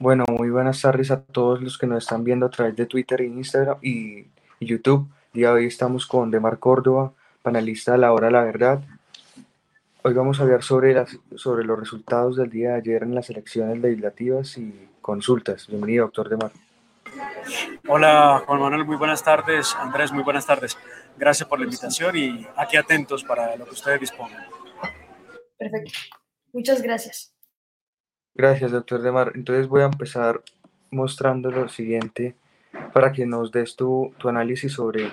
Bueno, muy buenas tardes a todos los que nos están viendo a través de Twitter, Instagram y, YouTube. Día de hoy estamos con Demar Córdoba, panelista de la hora La Verdad. Hoy vamos a hablar sobre, las, sobre los resultados del día de ayer en las elecciones legislativas y consultas. Bienvenido, doctor Demar. Hola, Juan Manuel, muy buenas tardes. Andrés, muy buenas tardes. Gracias por la invitación y aquí atentos para lo que ustedes dispongan. Perfecto. Muchas gracias. Gracias, doctor Demar. Entonces voy a empezar mostrando lo siguiente para que nos des tu, tu análisis sobre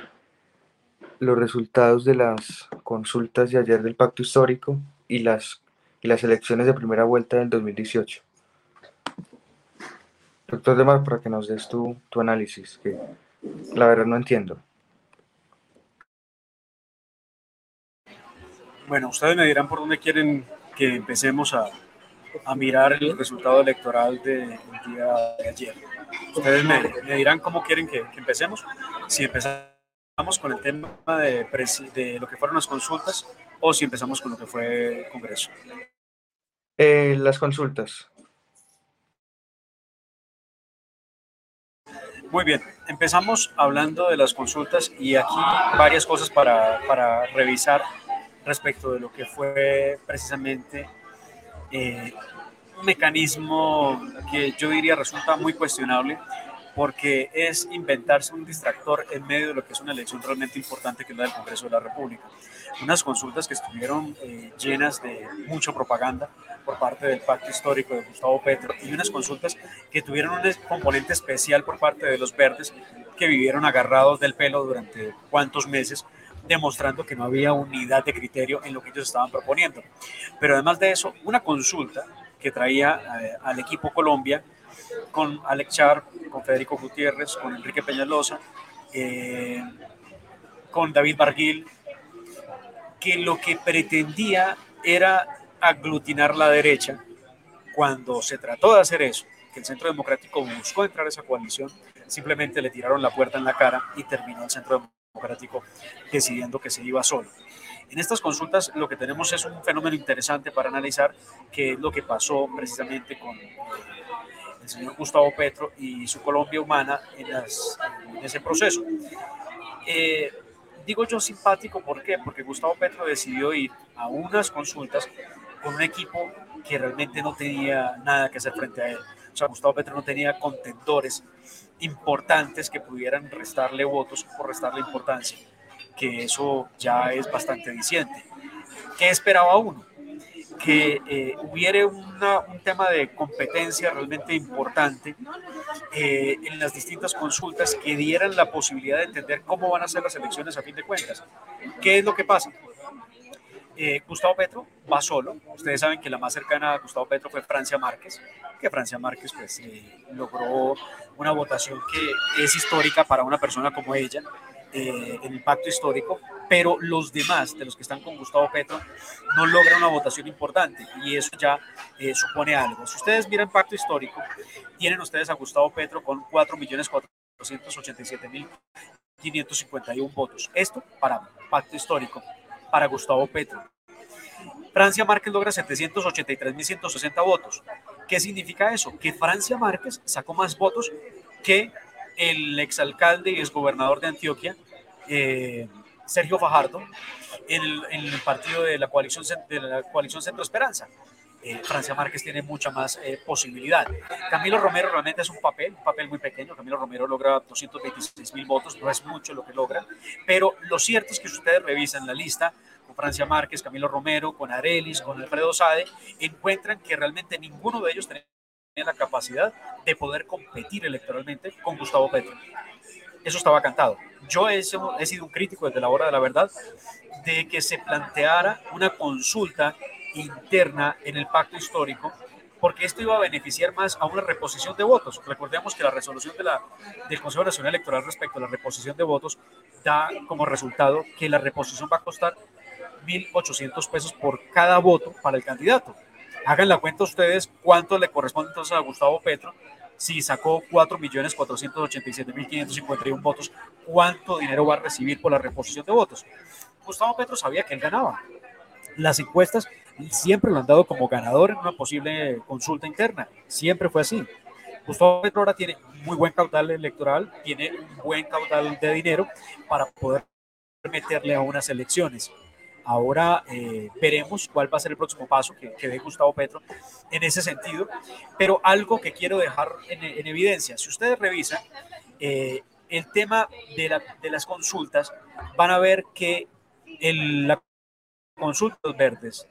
los resultados de las consultas de ayer del pacto histórico y las, y las elecciones de primera vuelta del 2018. Doctor Demar, para que nos des tu, tu análisis, que la verdad no entiendo. Bueno, ustedes me dirán por dónde quieren que empecemos a, a mirar el resultado electoral del día de ayer. Ustedes me, dirán cómo quieren que, empecemos. Si empezamos con el tema de, de, lo que fueron las consultas o si empezamos con lo que fue el Congreso. Eh, las consultas. Muy bien, empezamos hablando de las consultas y aquí varias cosas para, para revisar respecto de lo que fue precisamente eh, un mecanismo que yo diría resulta muy cuestionable porque es inventarse un distractor en medio de lo que es una elección realmente importante que es la del Congreso de la República. Unas consultas que estuvieron eh, llenas de mucha propaganda por parte del pacto histórico de Gustavo Petro y unas consultas que tuvieron un componente especial por parte de los verdes que vivieron agarrados del pelo durante cuantos meses demostrando que no había unidad de criterio en lo que ellos estaban proponiendo. Pero además de eso, una consulta que traía eh, al equipo Colombia con Alex Char, con Federico Gutiérrez, con Enrique Peñalosa, eh, con David Barguil, que lo que pretendía era aglutinar la derecha. Cuando se trató de hacer eso, que el Centro Democrático buscó entrar a esa coalición, simplemente le tiraron la puerta en la cara y terminó el Centro Democrático decidiendo que se iba solo. En estas consultas lo que tenemos es un fenómeno interesante para analizar qué es lo que pasó precisamente con el señor Gustavo Petro y su Colombia Humana en, ese proceso. Eh, digo yo simpático, ¿por qué? Porque Gustavo Petro decidió ir a unas consultas con un equipo que realmente no tenía nada que hacer frente a él. O sea, Gustavo Petro no tenía contendores importantes que pudieran restarle votos o restarle importancia, que eso ya es bastante diciente. ¿Qué esperaba uno? Que eh, hubiera un tema de competencia realmente importante eh, en las distintas consultas que dieran la posibilidad de entender cómo van a ser las elecciones a fin de cuentas. ¿Qué es lo que pasa? Eh, Gustavo Petro va solo. Ustedes saben que la más cercana a Gustavo Petro fue Francia Márquez, que Francia Márquez pues, eh, logró una votación que es histórica para una persona como ella, eh, el pacto histórico, pero los demás de los que están con Gustavo Petro no logran una votación importante y eso ya supone algo. Si ustedes miran pacto histórico, tienen ustedes a Gustavo Petro con 4.487.551 votos. Esto para pacto histórico para Gustavo Petro. Francia Márquez logra 783.160 votos. ¿Qué significa eso? Que Francia Márquez sacó más votos que el exalcalde y exgobernador de Antioquia, eh, Sergio Fajardo, en el, partido de la coalición, de la coalición Centro Esperanza. Eh, Francia Márquez tiene mucha más eh, posibilidad. Camilo Romero realmente es un papel, un papel muy pequeño. Camilo Romero logra 226 mil votos, no es mucho lo que logra, pero lo cierto es que si ustedes revisan la lista, con Francia Márquez, Camilo Romero, con Arelis, con Alfredo Sade, encuentran que realmente ninguno de ellos tenía la capacidad de poder competir electoralmente con Gustavo Petro. Eso estaba cantado. Yo he, he sido un crítico desde la hora de la verdad de que se planteara una consulta interna en el pacto histórico, porque esto iba a beneficiar más a una reposición de votos. Recordemos que la resolución de la, del Consejo Nacional Electoral respecto a la reposición de votos da como resultado que la reposición va a costar 1.800 pesos por cada voto para el candidato. Hagan la cuenta ustedes cuánto le corresponde entonces a Gustavo Petro si sacó 4.487.551 votos, cuánto dinero va a recibir por la reposición de votos. Gustavo Petro sabía que él ganaba. Las encuestas siempre lo han dado como ganador en una posible consulta interna. Siempre fue así. Gustavo Petro ahora tiene muy buen caudal electoral, tiene un buen caudal de dinero para poder meterle a unas elecciones. Ahora eh, veremos cuál va a ser el próximo paso que, que dé Gustavo Petro en ese sentido. Pero algo que quiero dejar en, evidencia, si ustedes revisan eh, el tema de, de, las consultas, van a ver que el, la consulta de los verdes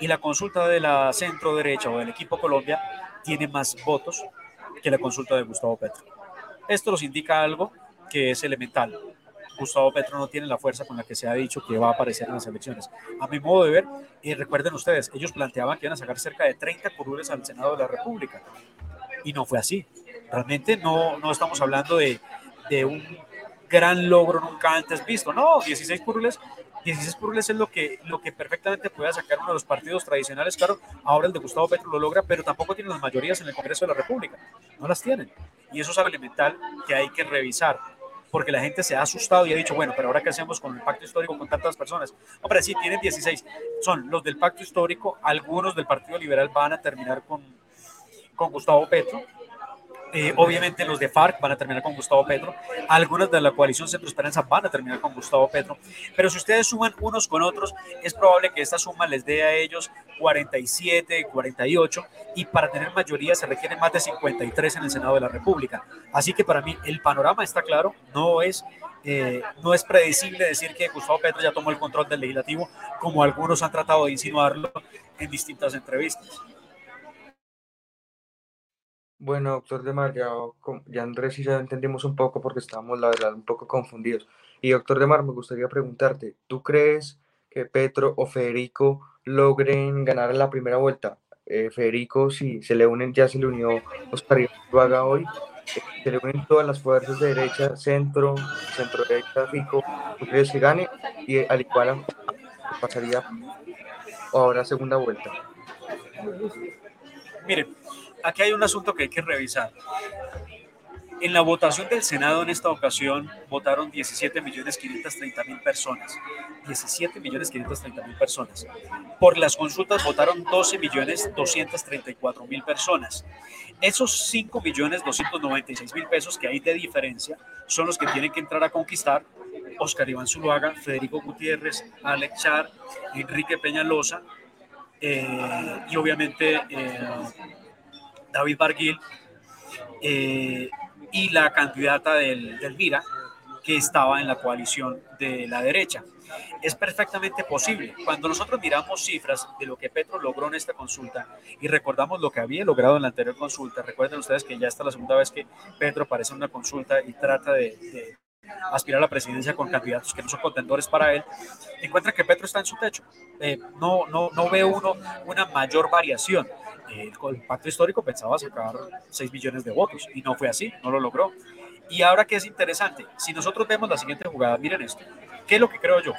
y la consulta de la centro derecha o del equipo Colombia tiene más votos que la consulta de Gustavo Petro. Esto nos indica algo que es elemental. Gustavo Petro no tiene la fuerza con la que se ha dicho que va a aparecer en las elecciones. A mi modo de ver, y recuerden ustedes, ellos planteaban que iban a sacar cerca de 30 curules al Senado de la República. Y no fue así. Realmente no, no estamos hablando de, de un gran logro nunca antes visto. No, 16 curules 16 curules es lo que, lo que perfectamente puede sacar uno de los partidos tradicionales. Claro, ahora el de Gustavo Petro lo logra, pero tampoco tiene las mayorías en el Congreso de la República. No las tienen. Y eso es algo elemental que hay que revisar porque la gente se ha asustado y ha dicho, bueno, pero ahora qué hacemos con el pacto histórico con tantas personas. Hombre, sí, tienen 16. Son los del pacto histórico, algunos del Partido Liberal van a terminar con, con Gustavo Petro, eh, obviamente los de FARC van a terminar con Gustavo Petro, algunas de la coalición Centro Esperanza van a terminar con Gustavo Petro, pero si ustedes suman unos con otros, es probable que esta suma les dé a ellos 47, 48, y para tener mayoría se requieren más de 53 en el Senado de la República. Así que para mí el panorama está claro, no es, eh, no es predecible decir que Gustavo Petro ya tomó el control del legislativo, como algunos han tratado de insinuarlo en distintas entrevistas. Bueno, doctor de Mar, ya, ya Andrés y ya entendimos un poco porque estábamos, la verdad, un poco confundidos. Y doctor de Mar, me gustaría preguntarte, ¿tú crees que Petro o Federico logren ganar la primera vuelta? Eh, Federico, si se le unen, ya se le unió Oscar haga hoy, eh, se le unen todas las fuerzas de derecha, centro, centro derecha, Fico, ¿tú crees que gane? Y al igual pasaría ahora segunda vuelta. Miren, aquí hay un asunto que hay que revisar. En la votación del Senado en esta ocasión votaron 17.530.000 personas. 17.530.000 personas. Por las consultas votaron 12.234.000 personas. Esos 5.296.000 pesos que hay de diferencia son los que tienen que entrar a conquistar Oscar Iván Zuluaga, Federico Gutiérrez, Alex Char, Enrique Peñalosa eh, y obviamente eh, David Barguil, eh, y la candidata del, del Mira, que estaba en la coalición de la derecha. Es perfectamente posible. Cuando nosotros miramos cifras de lo que Petro logró en esta consulta y recordamos lo que había logrado en la anterior consulta, recuerden ustedes que ya está la segunda vez que Petro aparece en una consulta y trata de, aspirar a la presidencia con candidatos que no son contendores para él, encuentra que Petro está en su techo. Eh, no, no, no ve uno una mayor variación el, pacto histórico pensaba sacar 6 millones de votos y no fue así, no lo logró. Y ahora que es interesante, si nosotros vemos la siguiente jugada, miren esto, ¿qué es lo que creo yo?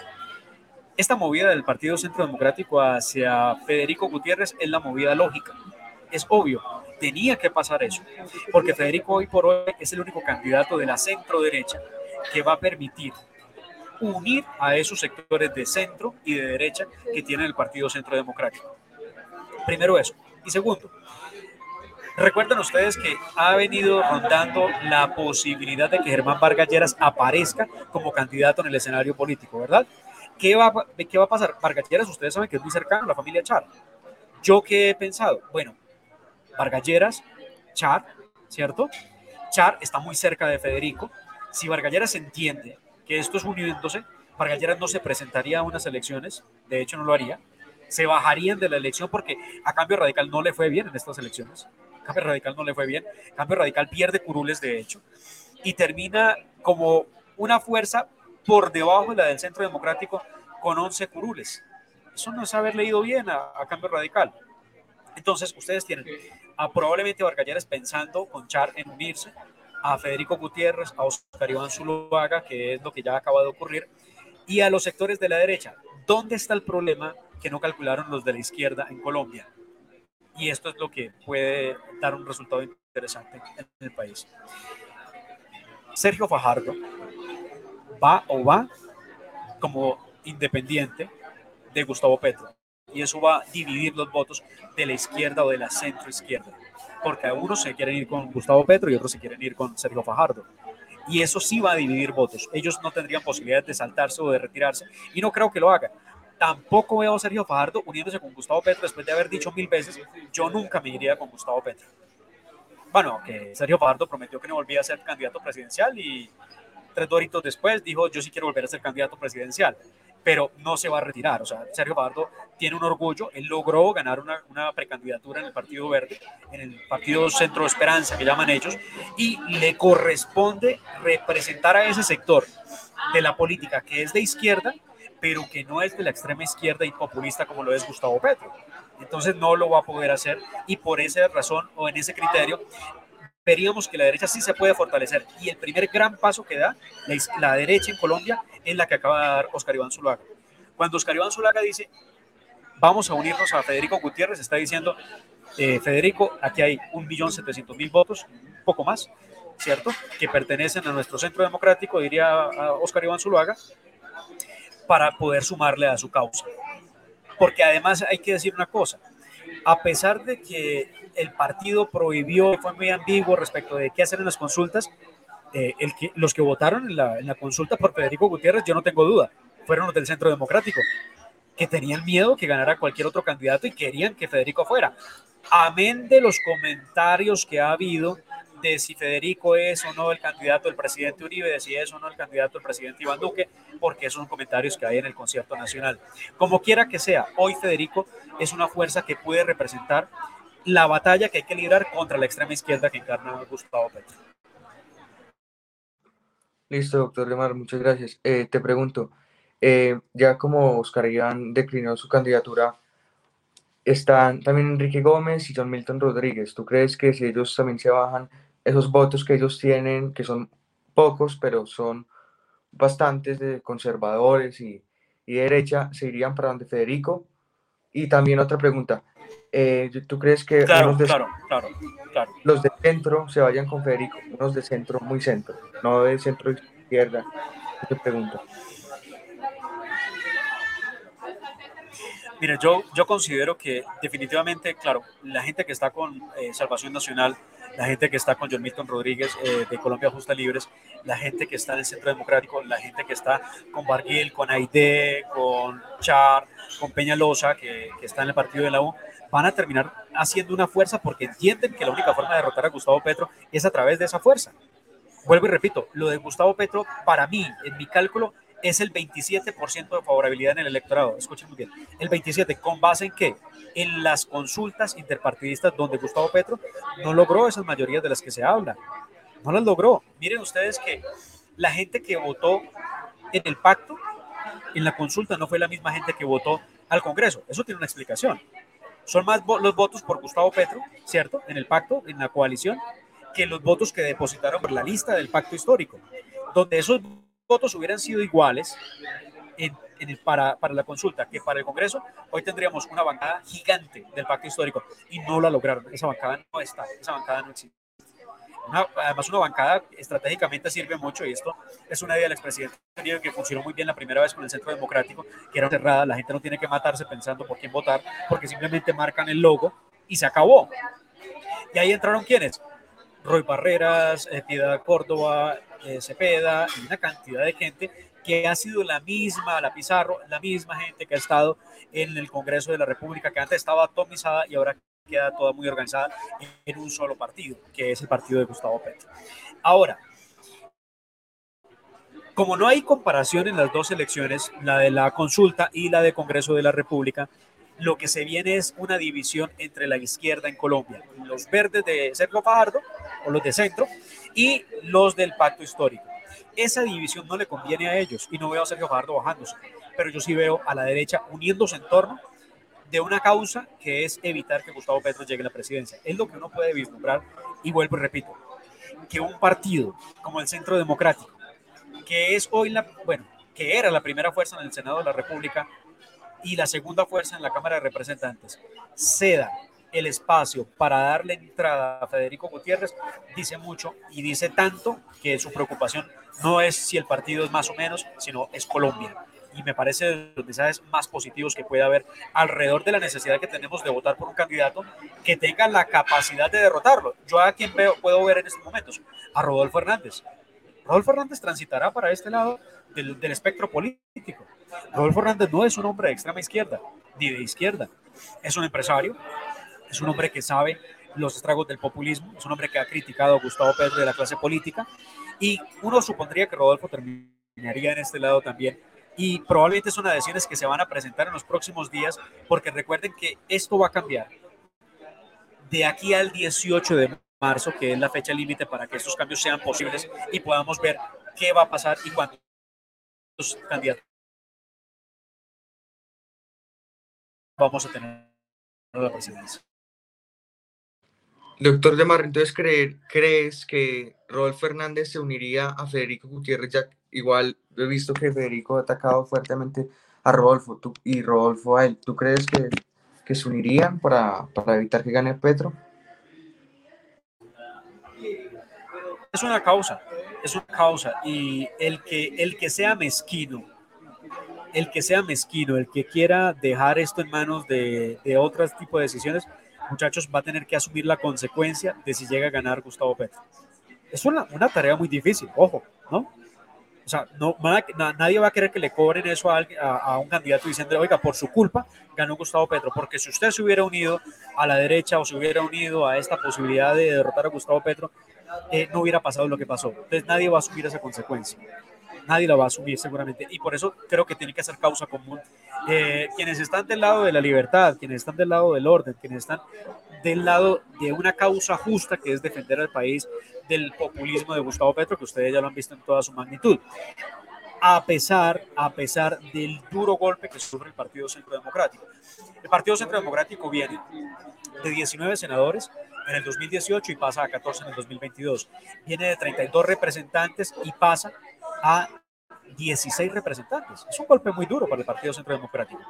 Esta movida del Partido Centro Democrático hacia Federico Gutiérrez es la movida lógica. Es obvio, tenía que pasar eso, porque Federico hoy por hoy es el único candidato de la centro derecha que va a permitir unir a esos sectores de centro y de derecha que tiene el Partido Centro Democrático. Primero eso. Y segundo, recuerden ustedes que ha venido rondando la posibilidad de que Germán Vargas Lleras aparezca como candidato en el escenario político, ¿verdad? ¿Qué va, ¿Qué va a pasar? Vargas Lleras, ustedes saben que es muy cercano a la familia Char. ¿Yo qué he pensado? Bueno, Vargas Lleras, Char, ¿cierto? Char está muy cerca de Federico. Si Vargas Lleras entiende que esto es uniéndose, Vargas Lleras no se presentaría a unas elecciones, de hecho no lo haría, se bajarían de la elección porque a Cambio Radical no le fue bien en estas elecciones. Cambio Radical no le fue bien. Cambio Radical pierde curules, de hecho, y termina como una fuerza por debajo de la del Centro Democrático con 11 curules. Eso no es haber leído bien a, Cambio Radical. Entonces, ustedes tienen a probablemente Vargalleres pensando con Char en unirse, a Federico Gutiérrez, a Oscar Iván Zuluaga, que es lo que ya acaba de ocurrir, y a los sectores de la derecha. ¿Dónde está el problema que no calcularon los de la izquierda en Colombia. Y esto es lo que puede dar un resultado interesante en el país. Sergio Fajardo va o va como independiente de Gustavo Petro. y eso va a dividir los votos de la izquierda o de la centro izquierda, porque algunos se quieren ir con Gustavo Petro y otros se quieren ir con Sergio Fajardo. Y eso sí va a dividir votos. Ellos no tendrían posibilidad de saltarse o de retirarse y no creo que lo hagan. Tampoco veo a Sergio Fajardo uniéndose con Gustavo Petro después de haber dicho mil veces, yo nunca me iría con Gustavo Petro. Bueno, que Sergio Fajardo prometió que no volvía a ser candidato presidencial y tres doritos después dijo, yo sí quiero volver a ser candidato presidencial pero no se va a retirar. O sea, Sergio Fajardo tiene un orgullo, él logró ganar una, una, precandidatura en el Partido Verde, en el Partido Centro Esperanza, que llaman ellos, y le corresponde representar a ese sector de la política que es de izquierda, pero que no es de la extrema izquierda y populista como lo es Gustavo Petro. Entonces no lo va a poder hacer y por esa razón o en ese criterio veríamos que la derecha sí se puede fortalecer. Y el primer gran paso que da la, la derecha en Colombia es la que acaba de dar Oscar Iván Zulaga. Cuando Oscar Iván Zulaga dice, vamos a unirnos a Federico Gutiérrez, está diciendo, eh, Federico, aquí hay 1.700.000 votos, un poco más, ¿cierto? Que pertenecen a nuestro centro democrático, diría Oscar Iván Zuluaga, para poder sumarle a su causa. Porque además hay que decir una cosa, a pesar de que el partido prohibió, fue muy ambiguo respecto de qué hacer en las consultas, eh, el que, los que votaron en la, en la, consulta por Federico Gutiérrez, yo no tengo duda, fueron los del Centro Democrático, que tenían miedo que ganara cualquier otro candidato y querían que Federico fuera. Amén de los comentarios que ha habido de si Federico es o no el candidato del presidente Uribe, de si es o no el candidato del presidente Iván Duque, porque esos son comentarios que hay en el concierto nacional. Como quiera que sea, hoy Federico es una fuerza que puede representar la batalla que hay que librar contra la extrema izquierda que encarna Gustavo Petro. Listo, doctor Lemar, muchas gracias. Eh, te pregunto, eh, ya como Oscar Iván declinó su candidatura, están también Enrique Gómez y John Milton Rodríguez. ¿Tú crees que si ellos también se bajan, esos votos que ellos tienen, que son pocos, pero son bastantes de conservadores y, y derecha, se irían para donde Federico? Y también otra pregunta, eh, ¿tú crees que claro, de, claro, claro, claro. los de centro se vayan con Federico? Unos de centro, muy centro, no de centro izquierda. Te pregunto. Mira, yo, yo considero que definitivamente, claro, la gente que está con eh, Salvación Nacional, la gente que está con John Milton Rodríguez eh, de Colombia Justa Libres, la gente que está en el Centro Democrático, la gente que está con Barguil, con Aide, con Char, con Peñalosa, que, que está en el partido de la U, van a terminar haciendo una fuerza porque entienden que la única forma de derrotar a Gustavo Petro es a través de esa fuerza. Vuelvo y repito, lo de Gustavo Petro, para mí, en mi cálculo, es el 27% de favorabilidad en el electorado. Escuchen muy bien. El 27%, ¿con base en qué? En las consultas interpartidistas donde Gustavo Petro no logró esas mayorías de las que se habla. No las logró. Miren ustedes que la gente que votó en el pacto, en la consulta, no fue la misma gente que votó al Congreso. Eso tiene una explicación. Son más los votos por Gustavo Petro, ¿cierto? En el pacto, en la coalición, que los votos que depositaron por la lista del pacto histórico, donde esos votos hubieran sido iguales en, en el, para, para, la consulta que para el Congreso, hoy tendríamos una bancada gigante del pacto histórico y no la lograron. Esa bancada no está, esa bancada no existe. Una, además, una bancada estratégicamente sirve mucho y esto es una idea del expresidente que funcionó muy bien la primera vez con el Centro Democrático, que era cerrada, la gente no tiene que matarse pensando por quién votar, porque simplemente marcan el logo y se acabó. Y ahí entraron quienes? Roy Barreras, eh, Piedad Córdoba, eh, Cepeda y una cantidad de gente que ha sido la misma, la Pizarro, la misma gente que ha estado en el Congreso de la República, que antes estaba atomizada y ahora queda toda muy organizada en un solo partido, que es el partido de Gustavo Petro. Ahora, como no hay comparación en las dos elecciones, la de la consulta y la de Congreso de la República, lo que se viene es una división entre la izquierda en Colombia, los verdes de Sergio Fajardo o los de centro y los del pacto histórico. Esa división no le conviene a ellos y no veo a Sergio Fajardo bajándose, pero yo sí veo a la derecha uniéndose en torno de una causa que es evitar que Gustavo Petro llegue a la presidencia. Es lo que uno puede vislumbrar y vuelvo y repito, que un partido como el Centro Democrático, que es hoy la, bueno, que era la primera fuerza en el Senado de la República y la segunda fuerza en la Cámara de Representantes, ceda el espacio para darle entrada a Federico Gutiérrez, dice mucho y dice tanto que su preocupación no es si el partido es más o menos, sino es Colombia. y me parece de los mensajes más positivos que puede haber alrededor de la necesidad que tenemos de votar por un candidato que tenga la capacidad de derrotarlo. Yo a quien veo, puedo ver en estos momentos, a Rodolfo Hernández. Rodolfo Hernández transitará para este lado del, del espectro político. Rodolfo Hernández no es un hombre de extrema izquierda, ni de izquierda. Es un empresario, es un hombre que sabe los estragos del populismo, es un hombre que ha criticado a Gustavo Petro de la clase política y uno supondría que Rodolfo terminaría en este lado también y probablemente son adhesiones que se van a presentar en los próximos días porque recuerden que esto va a cambiar de aquí al 18 de marzo, que es la fecha límite para que estos cambios sean posibles y podamos ver qué va a pasar y cuántos candidatos vamos a tener la presidencia. Doctor de Mar, entonces ¿crees que Rodolfo Fernández se uniría a Federico Gutiérrez? Igual he visto que Federico ha atacado fuertemente a Rodolfo y Rodolfo a él. ¿Tú crees que, que se unirían para, para evitar que gane Petro? Es una causa, es una causa. Y el que, el que sea mezquino, el que sea mezquino, el que quiera dejar esto en manos de, de otros tipos de decisiones, muchachos, va a tener que asumir la consecuencia de si llega a ganar Gustavo Petro. Es una, tarea muy difícil, ojo, ¿no? O sea, no, nadie va a querer que le cobren eso a, a, un candidato diciendo, oiga, por su culpa ganó Gustavo Petro, porque si usted se hubiera unido a la derecha o se hubiera unido a esta posibilidad de derrotar a Gustavo Petro, eh, no hubiera pasado lo que pasó. Entonces nadie va a asumir esa consecuencia. Nadie la va a asumir seguramente. Y por eso creo que tiene que ser causa común. Eh, quienes están del lado de la libertad, quienes están del lado del orden, quienes están del lado de una causa justa que es defender al país del populismo de Gustavo Petro, que ustedes ya lo han visto en toda su magnitud. A pesar, a pesar del duro golpe que sufre el Partido Centro Democrático. El Partido Centro Democrático viene de 19 senadores en el 2018 y pasa a 14 en el 2022. Viene de 32 representantes y pasa a 16 representantes. Es un golpe muy duro para el Partido Centro Democrático.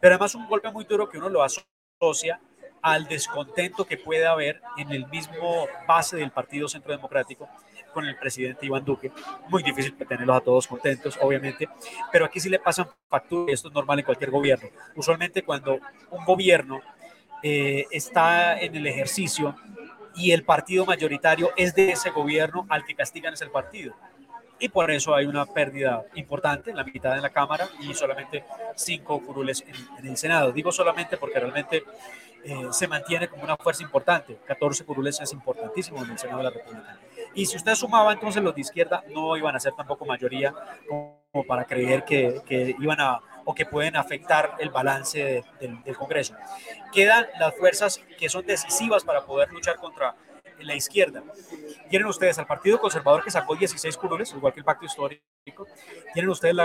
Pero además un golpe muy duro que uno lo asocia al descontento que puede haber en el mismo base del Partido Centro Democrático con el presidente Iván Duque. Muy difícil tenerlos a todos contentos, obviamente, pero aquí sí le pasan factura y esto es normal en cualquier gobierno. Usualmente cuando un gobierno eh, está en el ejercicio y el partido mayoritario es de ese gobierno al que castigan es el partido y por eso hay una pérdida importante, la mitad en la Cámara y solamente cinco curules en, el Senado. Digo solamente porque realmente eh, se mantiene como una fuerza importante. 14 curules es importantísimo en el Senado de la República. Y si usted sumaba, entonces los de izquierda no iban a ser tampoco mayoría como para creer que, que iban a o que pueden afectar el balance del, del Congreso. Quedan las fuerzas que son decisivas para poder luchar contra la izquierda. Tienen ustedes al Partido Conservador que sacó 16 curules, igual que el Pacto Histórico. Tienen ustedes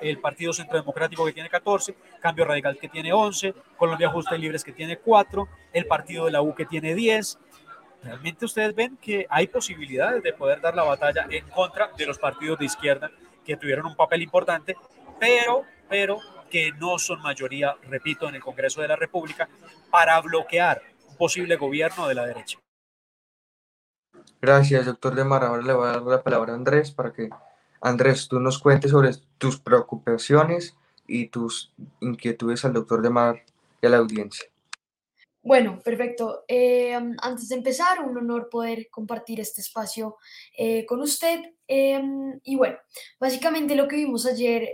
el Partido Centro Democrático que tiene 14, Cambio Radical que tiene 11, Colombia Justa y Libres que tiene 4, el Partido de la U que tiene 10. Realmente ustedes ven que hay posibilidades de poder dar la batalla en contra de los partidos de izquierda que tuvieron un papel importante, pero, pero que no son mayoría, repito, en el Congreso de la República para bloquear un posible gobierno de la derecha. Gracias, doctor de Mar. Ahora le voy a dar la palabra a Andrés para que, Andrés, tú nos cuentes sobre tus preocupaciones y tus inquietudes al doctor de Mar y a la audiencia. Bueno, perfecto. Eh, antes de empezar, un honor poder compartir este espacio eh, con usted. Eh, y bueno, básicamente lo que vimos ayer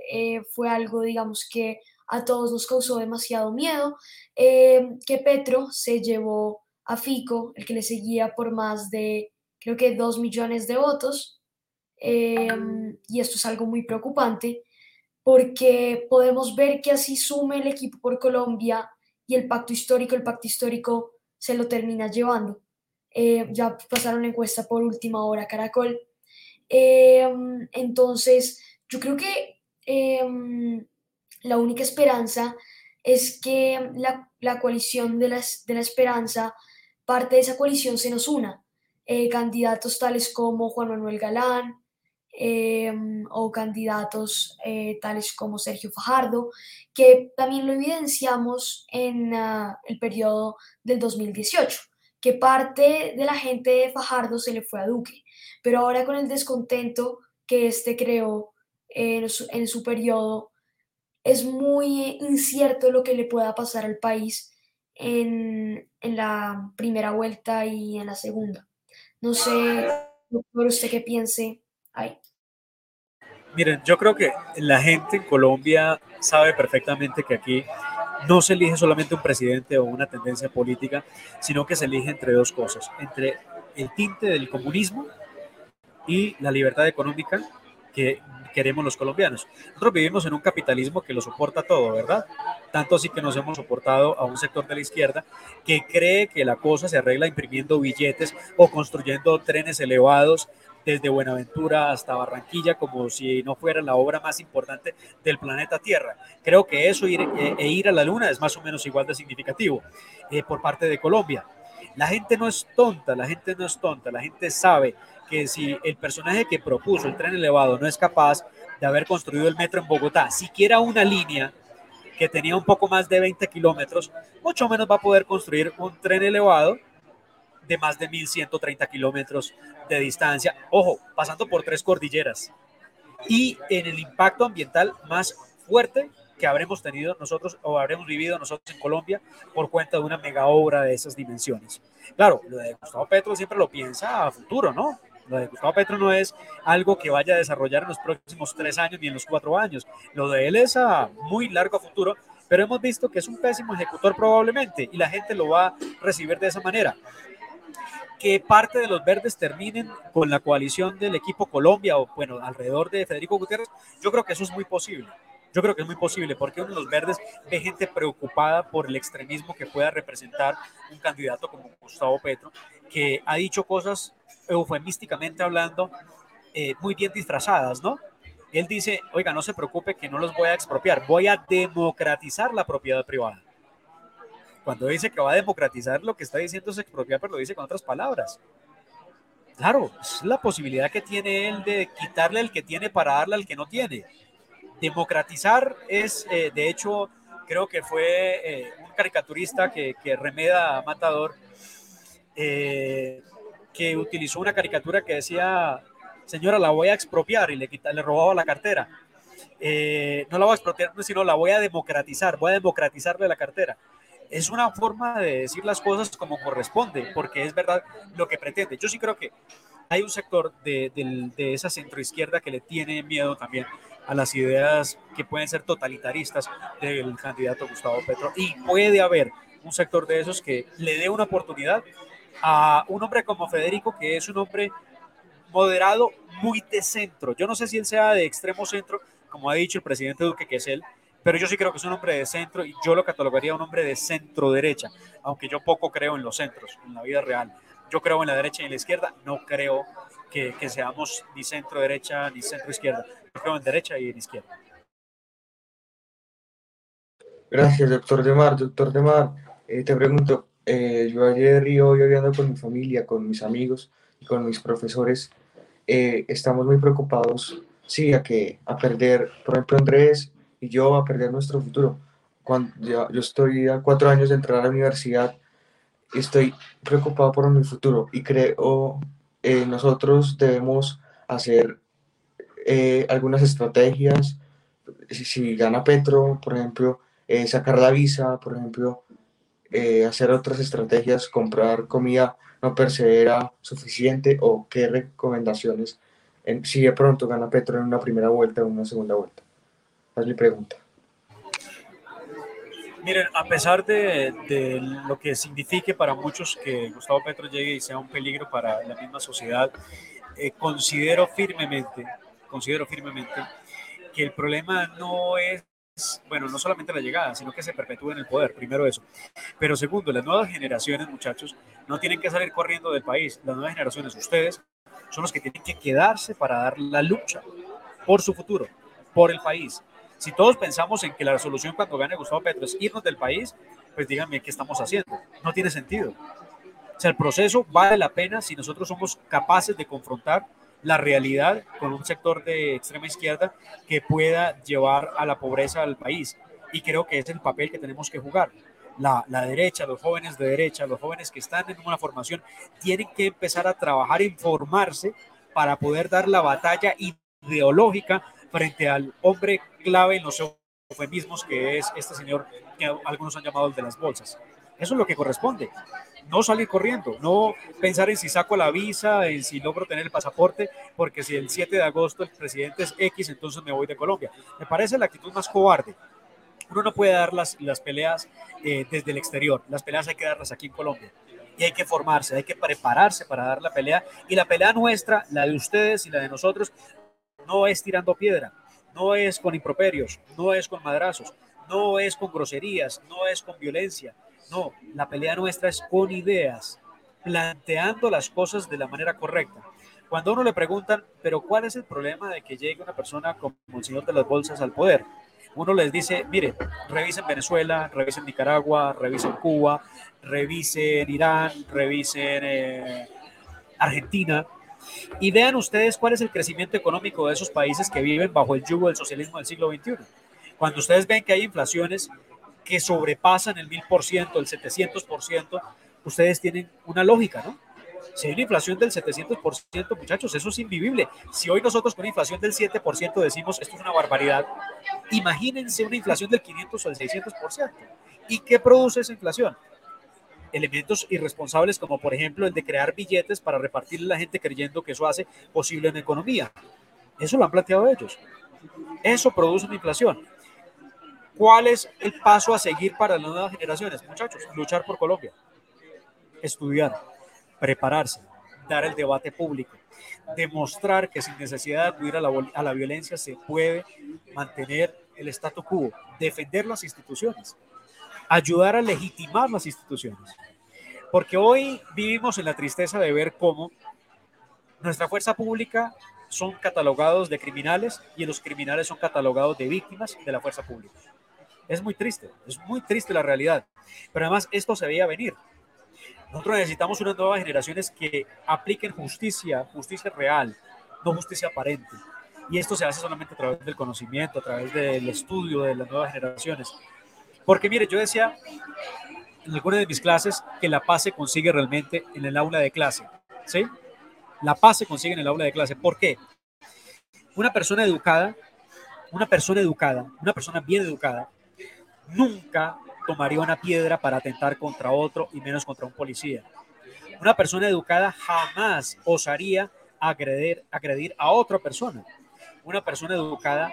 fue algo, digamos, que a todos nos causó demasiado miedo, que Petro se llevó a Fico, el que le seguía por más de creo que dos millones de votos. Em, y esto es algo muy preocupante porque podemos ver que así sume el equipo por Colombia y el pacto histórico, el pacto histórico se lo termina llevando. Eh, ya pasaron la encuesta por última hora Caracol. Em, entonces, yo creo que em, la única esperanza es que la, la coalición de la, de la esperanza, parte de esa coalición se nos una eh, candidatos tales como Juan Manuel Galán em, o candidatos eh, tales como Sergio Fajardo, que también lo evidenciamos en ah, el periodo del 2018, que parte de la gente de Fajardo se le fue a Duque, pero ahora con el descontento que este creó en su, en su periodo, es muy incierto lo que le pueda pasar al país en, en la primera vuelta y en la segunda. No sé, doctor, usted qué piense. Miren, yo creo que la gente en Colombia sabe perfectamente que aquí no se elige solamente un presidente o una tendencia política, sino que se elige entre dos cosas, entre el tinte del comunismo y la libertad económica que queremos los colombianos. Nosotros vivimos en un capitalismo que lo soporta todo, ¿verdad? Tanto así que nos hemos soportado a un sector de la izquierda que cree que la cosa se arregla imprimiendo billetes o construyendo trenes elevados desde Buenaventura hasta Barranquilla como si no fuera la obra más importante del planeta Tierra. Creo que eso eh, e ir a la Luna es más o menos igual de significativo eh, por parte de Colombia. La gente no es tonta, la gente no es tonta, la gente sabe que si el personaje que propuso el tren elevado no es capaz de haber construido el metro en Bogotá, siquiera una línea que tenía un poco más de 20 kilómetros, mucho menos va a poder construir un tren elevado de más de 1.130 kilómetros de distancia, ojo, pasando por tres cordilleras, y en el impacto ambiental más fuerte que habremos tenido nosotros o habremos vivido nosotros en Colombia por cuenta de una mega obra de esas dimensiones. Claro, lo de Gustavo Petro siempre lo piensa a futuro, ¿no? Lo de Gustavo Petro no es algo que vaya a desarrollar en los próximos tres años ni en los cuatro años. Lo de él es a muy largo futuro, pero hemos visto que es un pésimo ejecutor probablemente y la gente lo va a recibir de esa manera que parte de los verdes terminen con la coalición del equipo Colombia o, bueno, alrededor de Federico Gutiérrez, yo creo que eso es muy posible. Yo creo que es muy posible porque uno de los verdes ve gente preocupada por el extremismo que pueda representar un candidato como Gustavo Petro, que ha dicho cosas eufemísticamente hablando eh, muy bien disfrazadas, ¿no? Él dice, oiga, no se preocupe que no los voy a expropiar, voy a democratizar la propiedad privada. Cuando dice que va a democratizar, lo que está diciendo es expropiar, pero lo dice con otras palabras. Claro, es la posibilidad que tiene él de quitarle el que tiene para darle al que no tiene. Democratizar es, eh, de hecho, creo que fue eh, un caricaturista que, remeda Matador, eh, que utilizó una caricatura que decía, señora, la voy a expropiar y le, quita, le robaba la cartera. no la voy a expropiar, sino la voy a democratizar, voy a democratizarle la cartera es una forma de decir las cosas como corresponde, porque es verdad lo que pretende. Yo sí creo que hay un sector de, de, esa centroizquierda que le tiene miedo también a las ideas que pueden ser totalitaristas del candidato Gustavo Petro. Y puede haber un sector de esos que le dé una oportunidad a un hombre como Federico, que es un hombre moderado, muy de centro. Yo no sé si él sea de extremo centro, como ha dicho el presidente Duque, que es él, pero yo sí creo que es un hombre de centro y yo lo catalogaría un hombre de centro derecha, aunque yo poco creo en los centros, en la vida real. Yo creo en la derecha y en la izquierda, no creo que, que seamos ni centro derecha ni centro izquierda. Yo creo en derecha y en izquierda. Gracias, doctor Demar. Doctor Demar, eh, te pregunto, eh, yo ayer y hoy hablando con mi familia, con mis amigos y con mis profesores, eh, estamos muy preocupados, sí, a, que, a perder, por ejemplo, Andrés y yo a perder nuestro futuro. Cuando yo, estoy a cuatro años de entrar a la universidad, estoy preocupado por mi futuro y creo eh, nosotros debemos hacer eh, algunas estrategias. Si, gana Petro, por ejemplo, eh, sacar la visa, por ejemplo, hacer otras estrategias, comprar comida no perseguirá suficiente o qué recomendaciones en, si de pronto gana Petro en una primera vuelta o una segunda vuelta. Es mi pregunta. Miren, a pesar de, de, lo que signifique para muchos que Gustavo Petro llegue y sea un peligro para la misma sociedad, eh, considero firmemente, considero firmemente que el problema no es, bueno, no solamente la llegada, sino que se perpetúe en el poder, primero eso. Pero segundo, las nuevas generaciones, muchachos, no tienen que salir corriendo del país. Las nuevas generaciones, ustedes, son los que tienen que quedarse para dar la lucha por su futuro, por el país si todos pensamos en que la resolución cuando gane Gustavo Petro es irnos del país, pues díganme qué estamos haciendo. No tiene sentido. O sea, el proceso vale la pena si nosotros somos capaces de confrontar la realidad con un sector de extrema izquierda que pueda llevar a la pobreza al país. Y creo que es el papel que tenemos que jugar. La, derecha, los jóvenes de derecha, los jóvenes que están en una formación, tienen que empezar a trabajar, informarse para poder dar la batalla ideológica frente al hombre clave en los eufemismos que es este señor que algunos han llamado el de las bolsas. Eso es lo que corresponde. No salir corriendo, no pensar en si saco la visa, en si logro tener el pasaporte, porque si el 7 de agosto el presidente es X, entonces me voy de Colombia. Me parece la actitud más cobarde. Uno no puede dar las, las peleas eh, desde el exterior, las peleas hay que darlas aquí en Colombia. Y hay que formarse, hay que prepararse para dar la pelea. Y la pelea nuestra, la de ustedes y la de nosotros, no es tirando piedra, no es con improperios, no es con madrazos, no es con groserías, no es con violencia. No, la pelea nuestra es con ideas, planteando las cosas de la manera correcta. Cuando uno le preguntan, pero ¿cuál es el problema de que llegue una persona como el señor de las bolsas al poder? Uno les dice, mire, revisen Venezuela, revisen Nicaragua, revisen Cuba, revisen Irán, revisen eh, Argentina, y vean ustedes cuál es el crecimiento económico de esos países que viven bajo el yugo del socialismo del siglo XXI. Cuando ustedes ven que hay inflaciones que sobrepasan el 1000%, el 700%, ustedes tienen una lógica, ¿no? Si hay una inflación del 700%, muchachos, eso es invivible. Si hoy nosotros con inflación del 7% decimos esto es una barbaridad, imagínense una inflación del 500 o del 600%. ¿Y qué produce esa inflación? Elementos irresponsables como por ejemplo el de crear billetes para repartirle a la gente creyendo que eso hace posible en economía. Eso lo han planteado ellos. Eso produce una inflación. ¿Cuál es el paso a seguir para las nuevas generaciones? Muchachos, luchar por Colombia, estudiar, prepararse, dar el debate público, demostrar que sin necesidad de acudir a la, a la violencia se puede mantener el statu quo, defender las instituciones ayudar a legitimar las instituciones. Porque hoy vivimos en la tristeza de ver cómo nuestra fuerza pública son catalogados de criminales y los criminales son catalogados de víctimas de la fuerza pública. Es muy triste, es muy triste la realidad. Pero además esto se veía venir. Nosotros necesitamos unas nuevas generaciones que apliquen justicia, justicia real, no justicia aparente. Y esto se hace solamente a través del conocimiento, a través del estudio de las nuevas generaciones. Porque mire, yo decía en alguna de mis clases que la paz se consigue realmente en el aula de clase. ¿Sí? La paz se consigue en el aula de clase. ¿Por qué? Una persona educada, una persona educada, una persona bien educada, nunca tomaría una piedra para atentar contra otro y menos contra un policía. Una persona educada jamás osaría agredir, agredir a otra persona. Una persona educada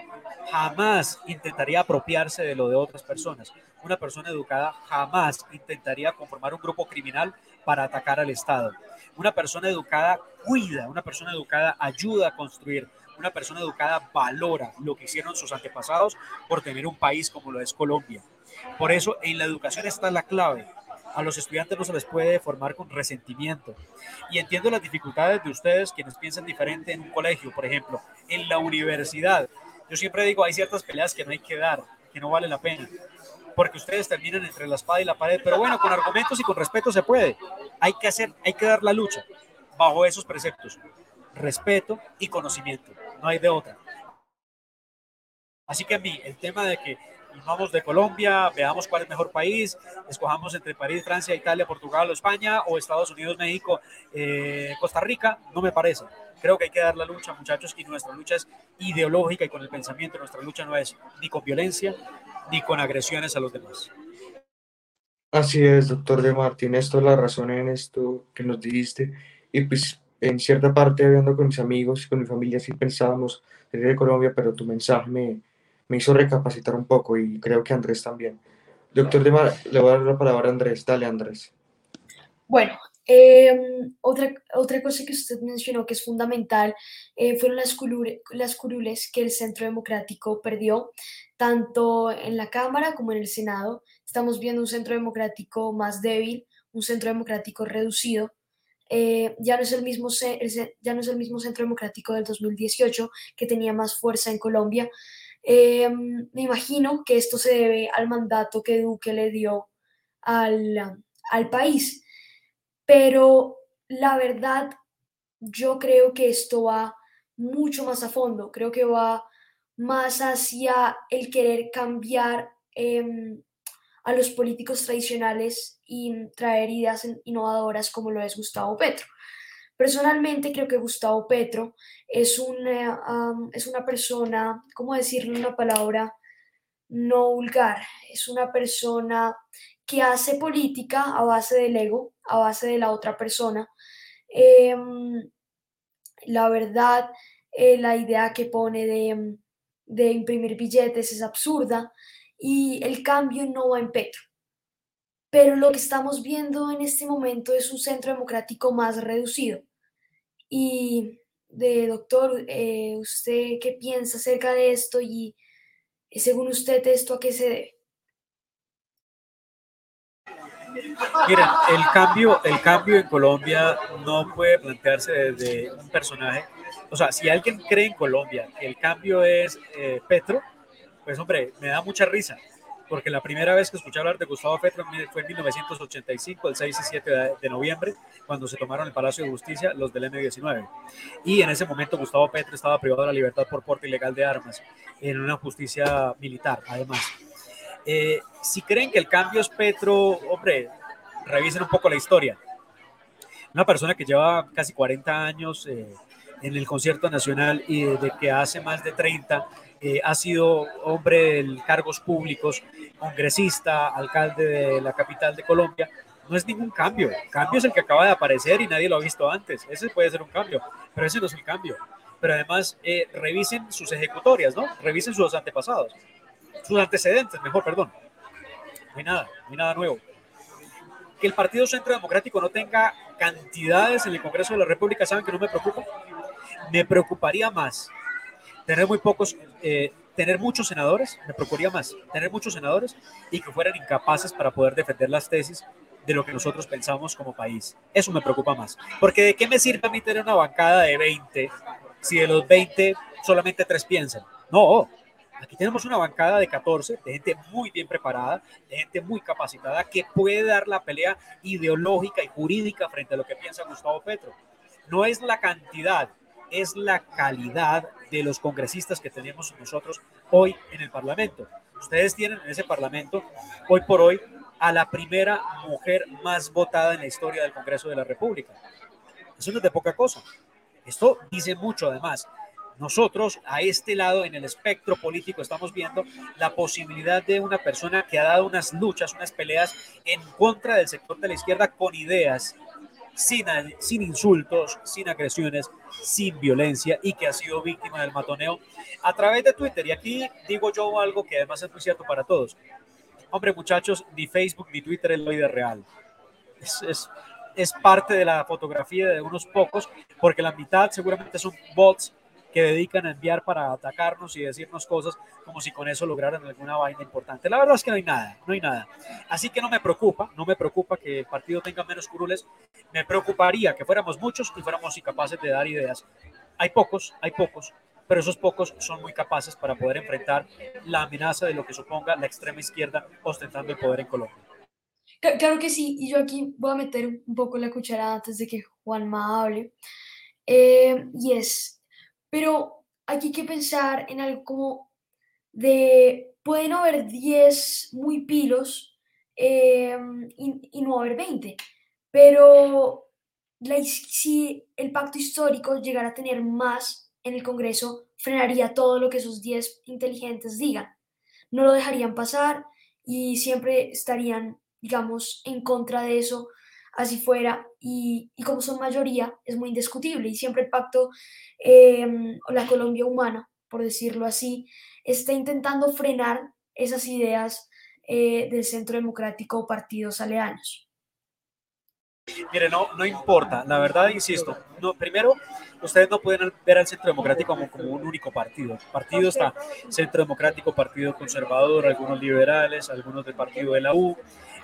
jamás intentaría apropiarse de lo de otras personas. Una persona educada jamás intentaría conformar un grupo criminal para atacar al Estado. Una persona educada cuida, una persona educada ayuda a construir, una persona educada valora lo que hicieron sus antepasados por tener un país como lo es Colombia. Por eso en la educación está la clave. A los estudiantes no se les puede formar con resentimiento. Y entiendo las dificultades de ustedes quienes piensan diferente en un colegio, por ejemplo, en la universidad yo siempre digo, hay ciertas peleas que no hay que dar, que no vale la pena, porque ustedes terminan entre la espada y la pared, pero bueno, con argumentos y con respeto se puede. Hay que hacer, hay que dar la lucha bajo esos preceptos, respeto y conocimiento, no hay de otra. Así que a mí, el tema de que vamos de Colombia, veamos cuál es mejor país, escojamos entre París, Francia, Italia, Portugal o España, o Estados Unidos, México, eh, Costa Rica, no me parece. Creo que hay que dar la lucha, muchachos, y nuestra lucha es ideológica y con el pensamiento. Nuestra lucha no es ni con violencia ni con agresiones a los demás. Así es, doctor de Martín, esto es la razón en esto que nos dijiste. Y pues en cierta parte, hablando con mis amigos y con mi familia, sí pensábamos salir de Colombia, pero tu mensaje me, me hizo recapacitar un poco y creo que Andrés también. Doctor de Mar, le voy a dar la palabra a Andrés. Dale, Andrés. Bueno, Em, otra, otra cosa que usted mencionó que es fundamental eh, fueron las, las curules que el Centro Democrático perdió, tanto en la Cámara como en el Senado. Estamos viendo un centro democrático más débil, un centro democrático reducido. Eh, ya, no es el mismo, ya no es el mismo centro democrático del 2018 que tenía más fuerza en Colombia. Em, me imagino que esto se debe al mandato que Duque le dio al, al país pero la verdad, yo creo que esto va mucho más a fondo, creo que va más hacia el querer cambiar em, a los políticos tradicionales y traer ideas innovadoras como lo es Gustavo Petro. Personalmente creo que Gustavo Petro es una, es una persona, ¿cómo decirle una palabra? no vulgar, es una persona que hace política a base del ego, a base de la otra persona. Em, la verdad, eh, la idea que pone de, de imprimir billetes es absurda y el cambio no va en Petro. Pero lo que estamos viendo en este momento es un centro democrático más reducido. Y de doctor, eh, ¿usted qué piensa acerca de esto y eh, según usted esto a qué se debe? Miren, el cambio, el cambio en Colombia no puede plantearse desde un personaje. O sea, si alguien cree en Colombia que el cambio es eh, Petro, pues hombre, me da mucha risa porque la primera vez que escuché hablar de Gustavo Petro fue en 1985, el 6 y 7 de noviembre, cuando se tomaron el Palacio de Justicia los del M-19. Y en ese momento Gustavo Petro estaba privado de la libertad por porte ilegal de armas, en una justicia militar, además. Eh, si creen que el cambio es Petro, hombre, revisen un poco la historia. Una persona que lleva casi 40 años eh, en el concierto nacional y de que hace más de 30 eh, ha sido hombre de cargos públicos, congresista, alcalde de la capital de Colombia, no es ningún cambio. Cambio es el que acaba de aparecer y nadie lo ha visto antes. Ese puede ser un cambio, pero ese no es el cambio. Pero además, eh, revisen sus ejecutorias, ¿no? Revisen sus antepasados, sus antecedentes, mejor, perdón. No hay nada, no hay nada nuevo. Que el Partido Centro Democrático no tenga cantidades en el Congreso de la República, ¿saben que no me preocupa? Me preocuparía más tener muy pocos, eh, tener muchos senadores, me procuraría más, tener muchos senadores y que fueran incapaces para poder defender las tesis de lo que nosotros pensamos como país. Eso me preocupa más. Porque ¿de qué me sirve a mí tener una bancada de 20 si de los 20 solamente tres piensan? No, aquí tenemos una bancada de 14 de gente muy bien preparada, de gente muy capacitada que puede dar la pelea ideológica y jurídica frente a lo que piensa Gustavo Petro. No es la cantidad, es la calidad de los congresistas que tenemos nosotros hoy en el Parlamento. Ustedes tienen en ese Parlamento, hoy por hoy, a la primera mujer más votada en la historia del Congreso de la República. Eso no es de poca cosa. Esto dice mucho además. Nosotros a este lado en el espectro político estamos viendo la posibilidad de una persona que ha dado unas luchas, unas peleas en contra del sector de la izquierda con ideas, sin, sin insultos, sin agresiones, sin violencia y que ha sido víctima del matoneo a través de Twitter. Y aquí digo yo algo que además es muy cierto para todos. Hombre, muchachos, ni Facebook ni Twitter es la vida real. Es, es, es parte de la fotografía de unos pocos, porque la mitad seguramente son bots que dedican a enviar para atacarnos y decirnos cosas como si con eso lograran alguna vaina importante. La verdad es que no hay nada, no hay nada. Así que no me preocupa, no me preocupa que el partido tenga menos curules, me preocuparía que fuéramos muchos y fuéramos incapaces de dar ideas. Hay pocos, hay pocos, pero esos pocos son muy capaces para poder enfrentar la amenaza de lo que suponga la extrema izquierda ostentando el poder en Colombia. Claro que sí, y yo aquí voy a meter un poco la cuchara antes de que Juanma hable. Eh, y es, pero aquí hay que pensar en algo como de, pueden haber 10 muy pilos em, y, no haber 20, pero si el pacto histórico llegara a tener más en el Congreso, frenaría todo lo que esos 10 inteligentes digan. No lo dejarían pasar y siempre estarían, digamos, en contra de eso así fuera, y, como son mayoría, es muy indiscutible, y siempre el pacto, em, o la Colombia humana, por decirlo así, está intentando frenar esas ideas eh, del centro democrático o partidos aledaños. Mire, no, no importa, la verdad, insisto, no, primero, ustedes no pueden ver al Centro Democrático como, como un único partido. El partido está Centro Democrático, Partido Conservador, algunos liberales, algunos del partido de la U,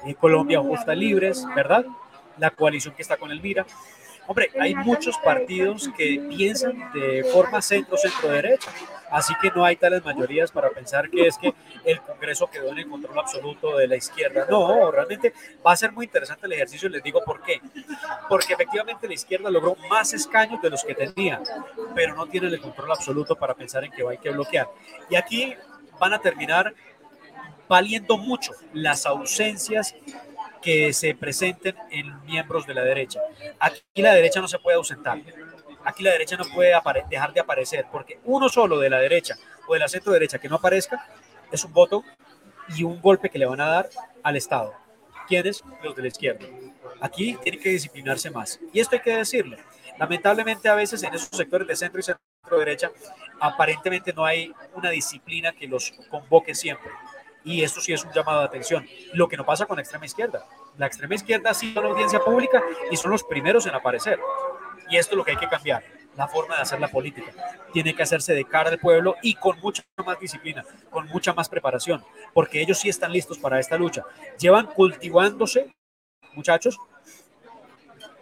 eh, Colombia Justa Libres, ¿verdad? La coalición que está con Elvira. Hombre, hay muchos partidos que piensan de forma centro-centro-derecha, así que no hay tales mayorías para pensar que es que el Congreso quedó en el control absoluto de la izquierda. No, realmente va a ser muy interesante el ejercicio y les digo por qué. Porque efectivamente la izquierda logró más escaños de los que tenía, pero no tiene el control absoluto para pensar en que hay que bloquear. Y aquí van a terminar valiendo mucho las ausencias que se presenten en miembros de la derecha. Aquí la derecha no se puede ausentar. Aquí la derecha no puede dejar de aparecer, porque uno solo de la derecha o de la centro derecha que no aparezca es un voto y un golpe que le van a dar al Estado. ¿Quiénes? Los de la izquierda. Aquí tienen que disciplinarse más. Y esto hay que decirlo. Lamentablemente a veces en esos sectores de centro y centro derecha aparentemente no hay una disciplina que los convoque siempre. Y esto sí es un llamado de atención. Lo que no pasa con la extrema izquierda. La extrema izquierda sido la audiencia pública y son los primeros en aparecer. Y esto es lo que hay que cambiar la forma de hacer la política. Tiene que hacerse de cara al pueblo y con mucha más disciplina, con mucha más preparación, porque ellos sí están listos para esta lucha. Llevan cultivándose, muchachos,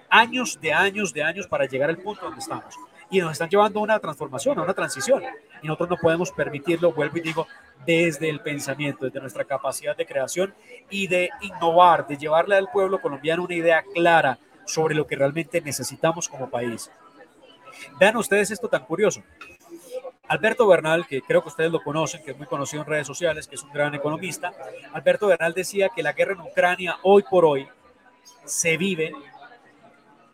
años de años de años para llegar al punto donde estamos. Y nos están llevando a una transformación, a una transición. Y nosotros no podemos permitirlo, vuelvo y digo, desde el pensamiento, desde nuestra capacidad de creación y de innovar, de llevarle al pueblo colombiano una idea clara sobre lo que realmente necesitamos como país. Vean ustedes esto tan curioso. Alberto Bernal, que creo que ustedes lo conocen, que es muy conocido en redes sociales, que es un gran economista, Alberto Bernal decía que la guerra en Ucrania hoy por hoy se vive